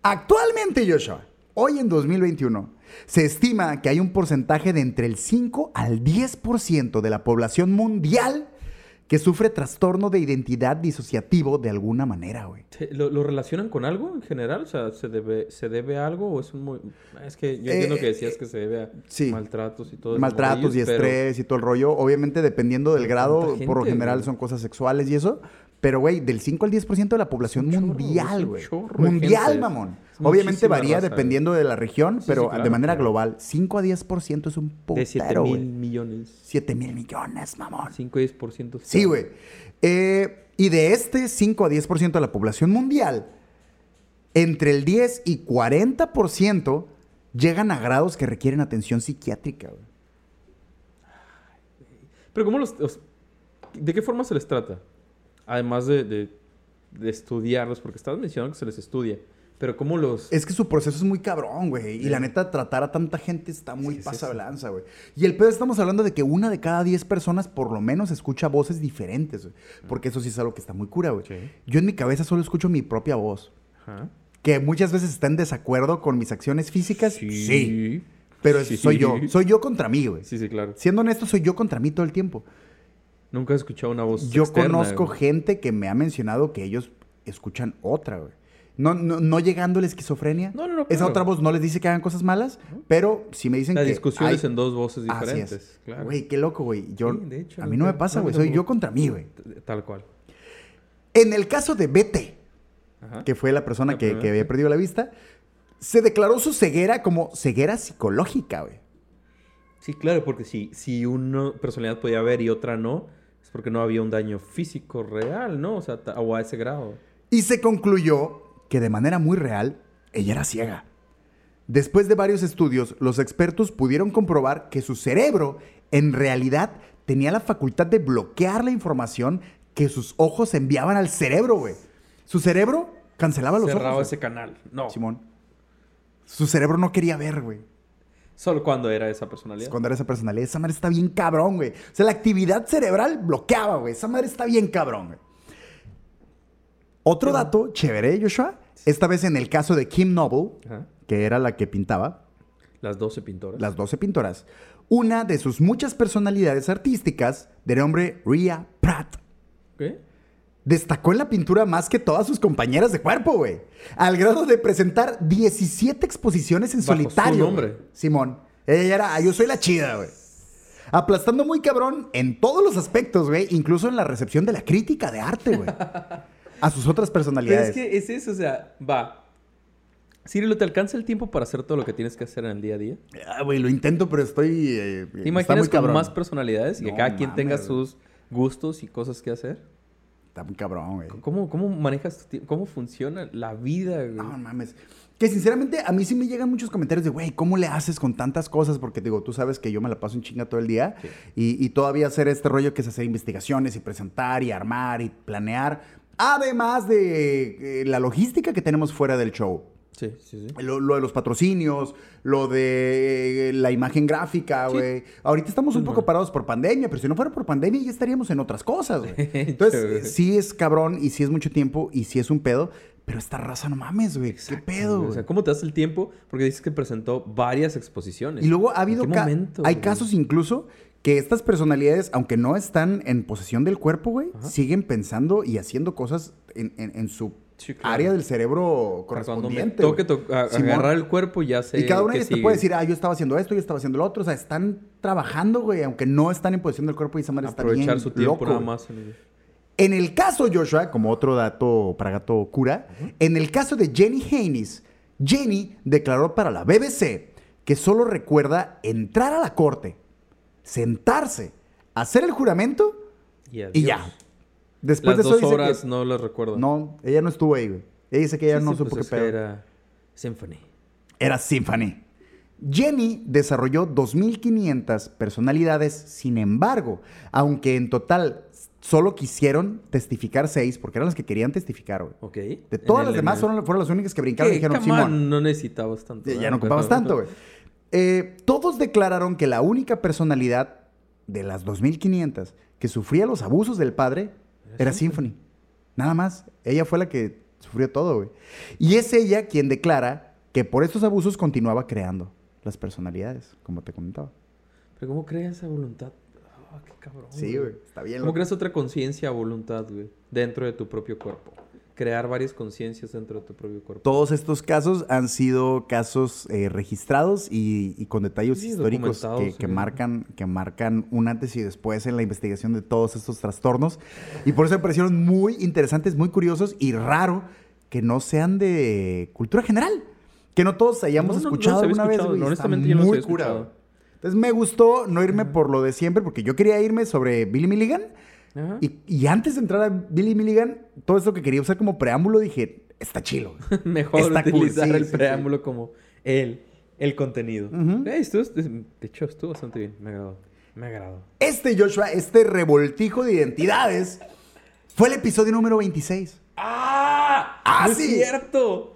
[SPEAKER 1] Actualmente, Joshua, hoy en 2021, se estima que hay un porcentaje de entre el 5 al 10% de la población mundial que sufre trastorno de identidad disociativo de alguna manera, güey.
[SPEAKER 2] ¿Te- ¿Lo, lo relacionan con algo en general? O sea, ¿se debe, ¿se debe a algo o es un... muy- Es que yo entiendo
[SPEAKER 1] Eh,
[SPEAKER 2] que decías que se debe a
[SPEAKER 1] sí.
[SPEAKER 2] maltratos y todo eso.
[SPEAKER 1] Maltratos y
[SPEAKER 2] pero-
[SPEAKER 1] estrés y todo el rollo. Obviamente, dependiendo del grado, por lo general
[SPEAKER 2] güey.
[SPEAKER 1] son cosas sexuales y eso. Pero, güey, del 5 al 10% de la población mundial, güey. Mundial, mamón. Obviamente varía
[SPEAKER 2] raza,
[SPEAKER 1] dependiendo de la región,
[SPEAKER 2] Sí,
[SPEAKER 1] pero
[SPEAKER 2] sí, claro,
[SPEAKER 1] de manera
[SPEAKER 2] claro.
[SPEAKER 1] global, 5 a 10% es un
[SPEAKER 2] De 7
[SPEAKER 1] putero,
[SPEAKER 2] mil millones.
[SPEAKER 1] 7 mil millones, mamón.
[SPEAKER 2] 5 y 10%.
[SPEAKER 1] Sí, güey. Eh, y de este 5 a 10% de la población mundial, entre el 10 y 40% llegan a grados que requieren atención psiquiátrica, güey.
[SPEAKER 2] Pero ¿cómo los... os- ¿De qué forma se les trata? Además de, de, de estudiarlos, porque estabas mencionando que se les estudia. Pero ¿cómo los...?
[SPEAKER 1] Es que su proceso es muy cabrón, güey. Y la neta, tratar a tanta gente está muy
[SPEAKER 2] Sí, sí,
[SPEAKER 1] pasa de
[SPEAKER 2] sí.
[SPEAKER 1] lanza, güey. Y el pedo estamos hablando de que una de cada 10 personas por lo menos escucha voces diferentes, güey. Porque eso sí es algo que está muy cura, güey. Yo en mi cabeza solo escucho mi propia voz.
[SPEAKER 2] Ajá.
[SPEAKER 1] Que muchas veces está en desacuerdo con mis acciones físicas.
[SPEAKER 2] Sí.
[SPEAKER 1] Pero
[SPEAKER 2] Sí.
[SPEAKER 1] soy yo. Soy yo contra mí, güey.
[SPEAKER 2] Sí, sí, claro.
[SPEAKER 1] Siendo honesto, soy yo contra mí todo el tiempo.
[SPEAKER 2] Nunca he escuchado una voz
[SPEAKER 1] Yo
[SPEAKER 2] externa,
[SPEAKER 1] conozco
[SPEAKER 2] güey.
[SPEAKER 1] gente que me ha mencionado que ellos escuchan otra, güey. No, no, no llegando a la esquizofrenia.
[SPEAKER 2] No, no, no,
[SPEAKER 1] Esa
[SPEAKER 2] claro.
[SPEAKER 1] otra voz no les dice que hagan cosas malas, pero sí me dicen
[SPEAKER 2] La
[SPEAKER 1] que.
[SPEAKER 2] discusión
[SPEAKER 1] hay-
[SPEAKER 2] es en dos voces
[SPEAKER 1] Así
[SPEAKER 2] diferentes.
[SPEAKER 1] es.
[SPEAKER 2] Claro.
[SPEAKER 1] Güey, qué loco, güey. Yo,
[SPEAKER 2] Sí, de hecho,
[SPEAKER 1] a mí no me pasa, güey. Soy yo contra mí, güey.
[SPEAKER 2] Tal cual.
[SPEAKER 1] En el caso de Bete,
[SPEAKER 2] Ajá.
[SPEAKER 1] que fue la persona
[SPEAKER 2] La
[SPEAKER 1] que, que había perdido la vista, se declaró su ceguera como ceguera psicológica, güey.
[SPEAKER 2] Sí, claro, porque si, si una personalidad podía ver y otra no, es porque no había un daño físico real, ¿no? O sea, o a ese grado.
[SPEAKER 1] Y se concluyó que de manera muy real, ella era ciega. Después de varios estudios, los expertos pudieron comprobar que su cerebro en realidad tenía la facultad de bloquear la información que sus ojos enviaban al cerebro, güey. Su cerebro cancelaba los
[SPEAKER 2] Cerraba
[SPEAKER 1] ojos.
[SPEAKER 2] ese canal. No.
[SPEAKER 1] Simón. Su cerebro no quería ver, güey.
[SPEAKER 2] Solo cuando era esa personalidad.
[SPEAKER 1] Cuando era esa personalidad. Esa madre está bien cabrón, güey. O sea, la actividad cerebral bloqueaba, güey. Esa madre está bien cabrón, güey. Otro dato chévere, Joshua. Esta vez en el caso de Kim Noble,
[SPEAKER 2] Ajá.
[SPEAKER 1] que era la que pintaba,
[SPEAKER 2] Las 12 pintoras.
[SPEAKER 1] las 12 pintoras. Una de sus muchas personalidades artísticas, de nombre Rhea Pratt,
[SPEAKER 2] ¿Qué?
[SPEAKER 1] destacó en la pintura más que todas sus compañeras de cuerpo, güey. Al grado de presentar 17 exposiciones en
[SPEAKER 2] Bajo su
[SPEAKER 1] solitario.
[SPEAKER 2] nombre.
[SPEAKER 1] Simón. Ella era, "Ah, yo soy la chida, güey. Aplastando muy cabrón en todos los aspectos, güey. Incluso en la recepción de la crítica de arte, güey. A sus otras
[SPEAKER 2] Pero
[SPEAKER 1] personalidades.
[SPEAKER 2] es que es eso, o sea, va. Cirilo, ¿te alcanza el tiempo para hacer todo lo que tienes que hacer en el día a día?
[SPEAKER 1] Ah, güey, lo intento, pero estoy... eh,
[SPEAKER 2] ¿Te imaginas con más personalidades y que
[SPEAKER 1] No
[SPEAKER 2] cada quien tenga sus gustos y cosas que hacer?
[SPEAKER 1] Está muy cabrón, güey.
[SPEAKER 2] ¿Cómo, cómo manejas tu tiempo? ¿Cómo funciona la vida, güey?
[SPEAKER 1] No, no mames. Que sinceramente a mí sí me llegan muchos comentarios de, güey, ¿cómo le haces con tantas cosas? Porque digo, tú sabes que yo me la paso en chinga todo el día
[SPEAKER 2] Sí.
[SPEAKER 1] y, y todavía hacer este rollo que es hacer investigaciones y presentar y armar y planear, además de eh, la logística que tenemos fuera del show.
[SPEAKER 2] Sí, sí, sí.
[SPEAKER 1] Lo, lo de los patrocinios, lo de eh, la imagen gráfica,
[SPEAKER 2] Sí.
[SPEAKER 1] güey. Ahorita estamos un poco parados por pandemia, pero si no fuera por pandemia ya estaríamos en otras cosas, güey. Entonces, sí es cabrón y sí es mucho tiempo y sí es un pedo, pero esta raza no mames, güey. ¿Qué pedo,
[SPEAKER 2] güey. O sea, ¿cómo te das el tiempo? Porque dices que presentó varias exposiciones.
[SPEAKER 1] Y luego ha habido
[SPEAKER 2] ¿En qué
[SPEAKER 1] ca-
[SPEAKER 2] momento,
[SPEAKER 1] hay
[SPEAKER 2] güey?
[SPEAKER 1] casos incluso que estas personalidades, aunque no están en posesión del cuerpo, güey,
[SPEAKER 2] Ajá.
[SPEAKER 1] siguen pensando y haciendo cosas en, en- en su
[SPEAKER 2] Sí, claro.
[SPEAKER 1] área del cerebro
[SPEAKER 2] Para Cuando me
[SPEAKER 1] correspondiente.
[SPEAKER 2] toque to- agarrar el cuerpo, ya sé
[SPEAKER 1] Y cada uno de ellos te puede decir, ah, yo estaba haciendo esto, yo estaba haciendo lo otro. O sea, están trabajando, güey, aunque no están en posesión del cuerpo y esa madre está
[SPEAKER 2] Aprovechar
[SPEAKER 1] bien
[SPEAKER 2] su tiempo
[SPEAKER 1] loco,
[SPEAKER 2] nada más. en el-
[SPEAKER 1] En el caso, Joshua, como otro dato para gato cura, en el caso de Jenny Haynes, Jenny declaró para la BBC que solo recuerda entrar a la corte, sentarse, hacer el juramento
[SPEAKER 2] Y,
[SPEAKER 1] ya. Después
[SPEAKER 2] Las
[SPEAKER 1] de eso
[SPEAKER 2] dos
[SPEAKER 1] dice
[SPEAKER 2] horas
[SPEAKER 1] que-
[SPEAKER 2] no las recuerdo.
[SPEAKER 1] no, ella no estuvo ahí, güey. Ella dice que ella
[SPEAKER 2] Sí,
[SPEAKER 1] no
[SPEAKER 2] sí,
[SPEAKER 1] supo
[SPEAKER 2] pues
[SPEAKER 1] qué pedo.
[SPEAKER 2] era Symphony.
[SPEAKER 1] Era Symphony. Jenny desarrolló 2.500 personalidades, sin embargo, aunque en total solo quisieron testificar seis, porque eran las que querían testificar, güey.
[SPEAKER 2] Ok.
[SPEAKER 1] De todas las demás fueron, fueron las únicas que brincaron y dijeron, Simón,
[SPEAKER 2] no necesitabas tanto.
[SPEAKER 1] ya, ya no ocupabas tanto, güey. Eh, todos declararon que la única personalidad de las 2.500 que sufría los abusos del padre era Symphony. Nada más. Ella fue la que sufrió todo, güey. Y es ella quien declara que por estos abusos continuaba creando las personalidades, como te comentaba.
[SPEAKER 2] Pero ¿cómo creas esa voluntad? Ah, qué cabrón.
[SPEAKER 1] Sí, güey. Está bien.
[SPEAKER 2] ¿Cómo
[SPEAKER 1] loco.
[SPEAKER 2] creas otra conciencia o voluntad, güey? Dentro de tu propio cuerpo. Crear varias conciencias dentro de tu propio cuerpo.
[SPEAKER 1] Todos estos casos han sido casos eh, registrados y, y con detalles
[SPEAKER 2] Sí,
[SPEAKER 1] históricos que, marcan, que marcan un antes y después en la investigación de todos estos trastornos. Y por eso me parecieron muy interesantes, muy curiosos y raro que no sean de cultura general. Que no todos hayamos
[SPEAKER 2] No, no, no
[SPEAKER 1] escuchado alguna vez, güey.
[SPEAKER 2] Honestamente, yo
[SPEAKER 1] muy
[SPEAKER 2] había
[SPEAKER 1] cura,
[SPEAKER 2] escuchado.
[SPEAKER 1] güey. Entonces me gustó no irme por lo de siempre, porque yo quería irme sobre Billy Milligan.
[SPEAKER 2] Ajá.
[SPEAKER 1] Y, y antes de entrar a Billy Milligan, todo esto que quería usar como preámbulo, dije, está chilo.
[SPEAKER 2] Mejor
[SPEAKER 1] Está cool,
[SPEAKER 2] utilizar
[SPEAKER 1] sí,
[SPEAKER 2] el
[SPEAKER 1] sí, sí.
[SPEAKER 2] preámbulo como el, el contenido.
[SPEAKER 1] Ujú.
[SPEAKER 2] Eh, estuvo- de hecho, estuvo bastante bien. Me agradó. Me agradó.
[SPEAKER 1] Este Joshua, este revoltijo de identidades, fue el episodio número 26.
[SPEAKER 2] ¡Ah!
[SPEAKER 1] ¡Ah,
[SPEAKER 2] ¡No
[SPEAKER 1] sí!
[SPEAKER 2] es cierto!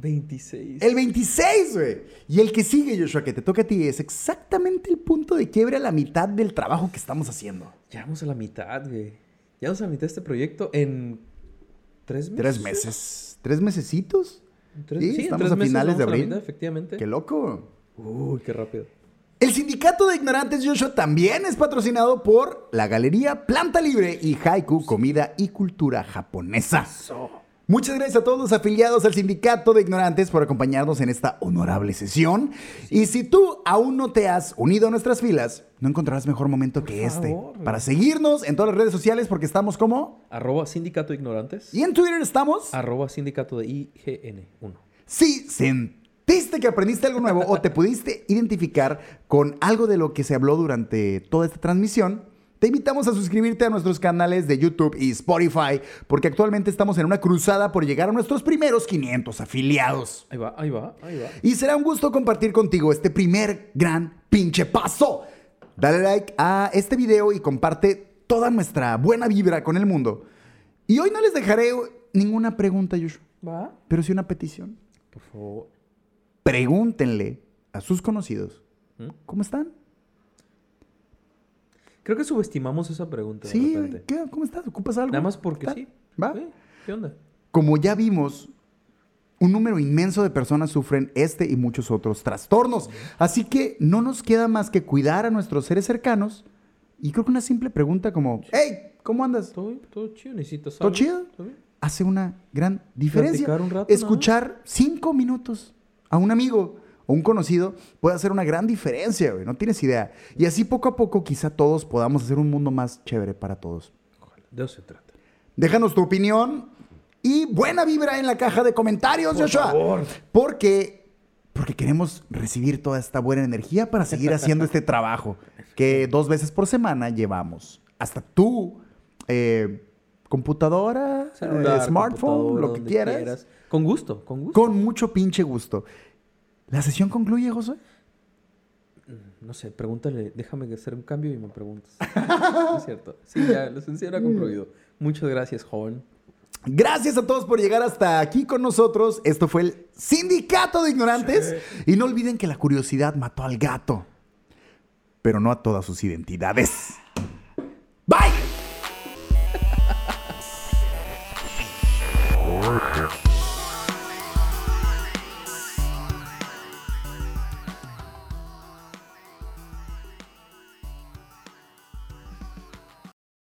[SPEAKER 2] 26.
[SPEAKER 1] El 26, güey. Y el que sigue, Joshua, que te toca a ti, es exactamente el punto de quiebre a la mitad del trabajo que estamos haciendo.
[SPEAKER 2] Ya vamos a la mitad, güey. Ya vamos a la mitad de este proyecto en tres meses.
[SPEAKER 1] Tres meses. ¿Tres mesecitos?
[SPEAKER 2] Tres-
[SPEAKER 1] Sí, estamos
[SPEAKER 2] tres
[SPEAKER 1] a finales de
[SPEAKER 2] vamos a
[SPEAKER 1] abril.
[SPEAKER 2] mitad, efectivamente.
[SPEAKER 1] ¡Qué loco!
[SPEAKER 2] Uy, qué rápido.
[SPEAKER 1] El sindicato de ignorantes Joshua también es patrocinado por la galería Planta Libre y Haiku Comida y Cultura Japonesa. Muchas gracias a todos los afiliados al sindicato de ignorantes por acompañarnos en esta honorable sesión. Y si tú aún no te has unido a nuestras filas, no encontrarás mejor momento que este para seguirnos en todas las redes sociales porque estamos como...
[SPEAKER 2] Arroba sindicato ignorantes.
[SPEAKER 1] Y en Twitter estamos...
[SPEAKER 2] Arroba sindicato de IGN1.
[SPEAKER 1] Si sentiste que aprendiste algo nuevo o te pudiste identificar con algo de lo que se habló durante toda esta transmisión, Te invitamos a suscribirte a nuestros canales de YouTube y Spotify, porque actualmente estamos en una cruzada por llegar a nuestros primeros 500 afiliados.
[SPEAKER 2] Ahí va, ahí va, ahí va.
[SPEAKER 1] Y será un gusto compartir contigo este primer gran pinche paso. Dale like a este video y comparte toda nuestra buena vibra con el mundo. Y hoy no les dejaré ninguna pregunta, Joshua,
[SPEAKER 2] ¿Va?
[SPEAKER 1] pero sí una petición.
[SPEAKER 2] Por favor.
[SPEAKER 1] Pregúntenle a sus conocidos
[SPEAKER 2] ¿Mm?
[SPEAKER 1] cómo están.
[SPEAKER 2] Creo que subestimamos esa pregunta.
[SPEAKER 1] Sí. ¿qué? ¿cómo estás? ¿Ocupas algo?
[SPEAKER 2] Nada más porque
[SPEAKER 1] ¿Está?
[SPEAKER 2] sí.
[SPEAKER 1] ¿Va?
[SPEAKER 2] Sí, ¿Qué onda?
[SPEAKER 1] Como ya vimos, un número inmenso de personas sufren este y muchos otros trastornos. Así que no nos queda más que cuidar a nuestros seres cercanos. Y creo que una simple pregunta como, hey, ¿cómo andas?
[SPEAKER 2] Todo, todo chido, necesitas
[SPEAKER 1] ¿Todo
[SPEAKER 2] algo?
[SPEAKER 1] chido?
[SPEAKER 2] ¿Todo?
[SPEAKER 1] Hace una gran diferencia.
[SPEAKER 2] Un rato,
[SPEAKER 1] Escuchar cinco minutos a un amigo o un conocido puede hacer una gran diferencia, güey. No tienes idea. Y así poco a poco quizá todos podamos hacer un mundo más chévere para todos.
[SPEAKER 2] Ojalá. De eso se trata.
[SPEAKER 1] Déjanos tu opinión y buena vibra en la caja de comentarios,
[SPEAKER 2] Por
[SPEAKER 1] Joshua.
[SPEAKER 2] favor.
[SPEAKER 1] Porque, porque queremos recibir toda esta buena energía para seguir haciendo este trabajo que dos veces por semana llevamos. Hasta tu eh, computadora,
[SPEAKER 2] Celular,
[SPEAKER 1] eh, smartphone,
[SPEAKER 2] computadora,
[SPEAKER 1] lo que
[SPEAKER 2] donde
[SPEAKER 1] quieras,
[SPEAKER 2] Con gusto, con gusto.
[SPEAKER 1] con mucho pinche gusto. ¿La sesión concluye, José?
[SPEAKER 2] No sé, pregúntale, déjame hacer un cambio y me preguntas. No es cierto. Sí, ya, la sesión ha concluido. Muchas gracias, joven.
[SPEAKER 1] Gracias a todos por llegar hasta aquí con nosotros. Esto fue el Sindicato de Ignorantes. Y no olviden que la curiosidad mató al gato, pero no a todas sus identidades.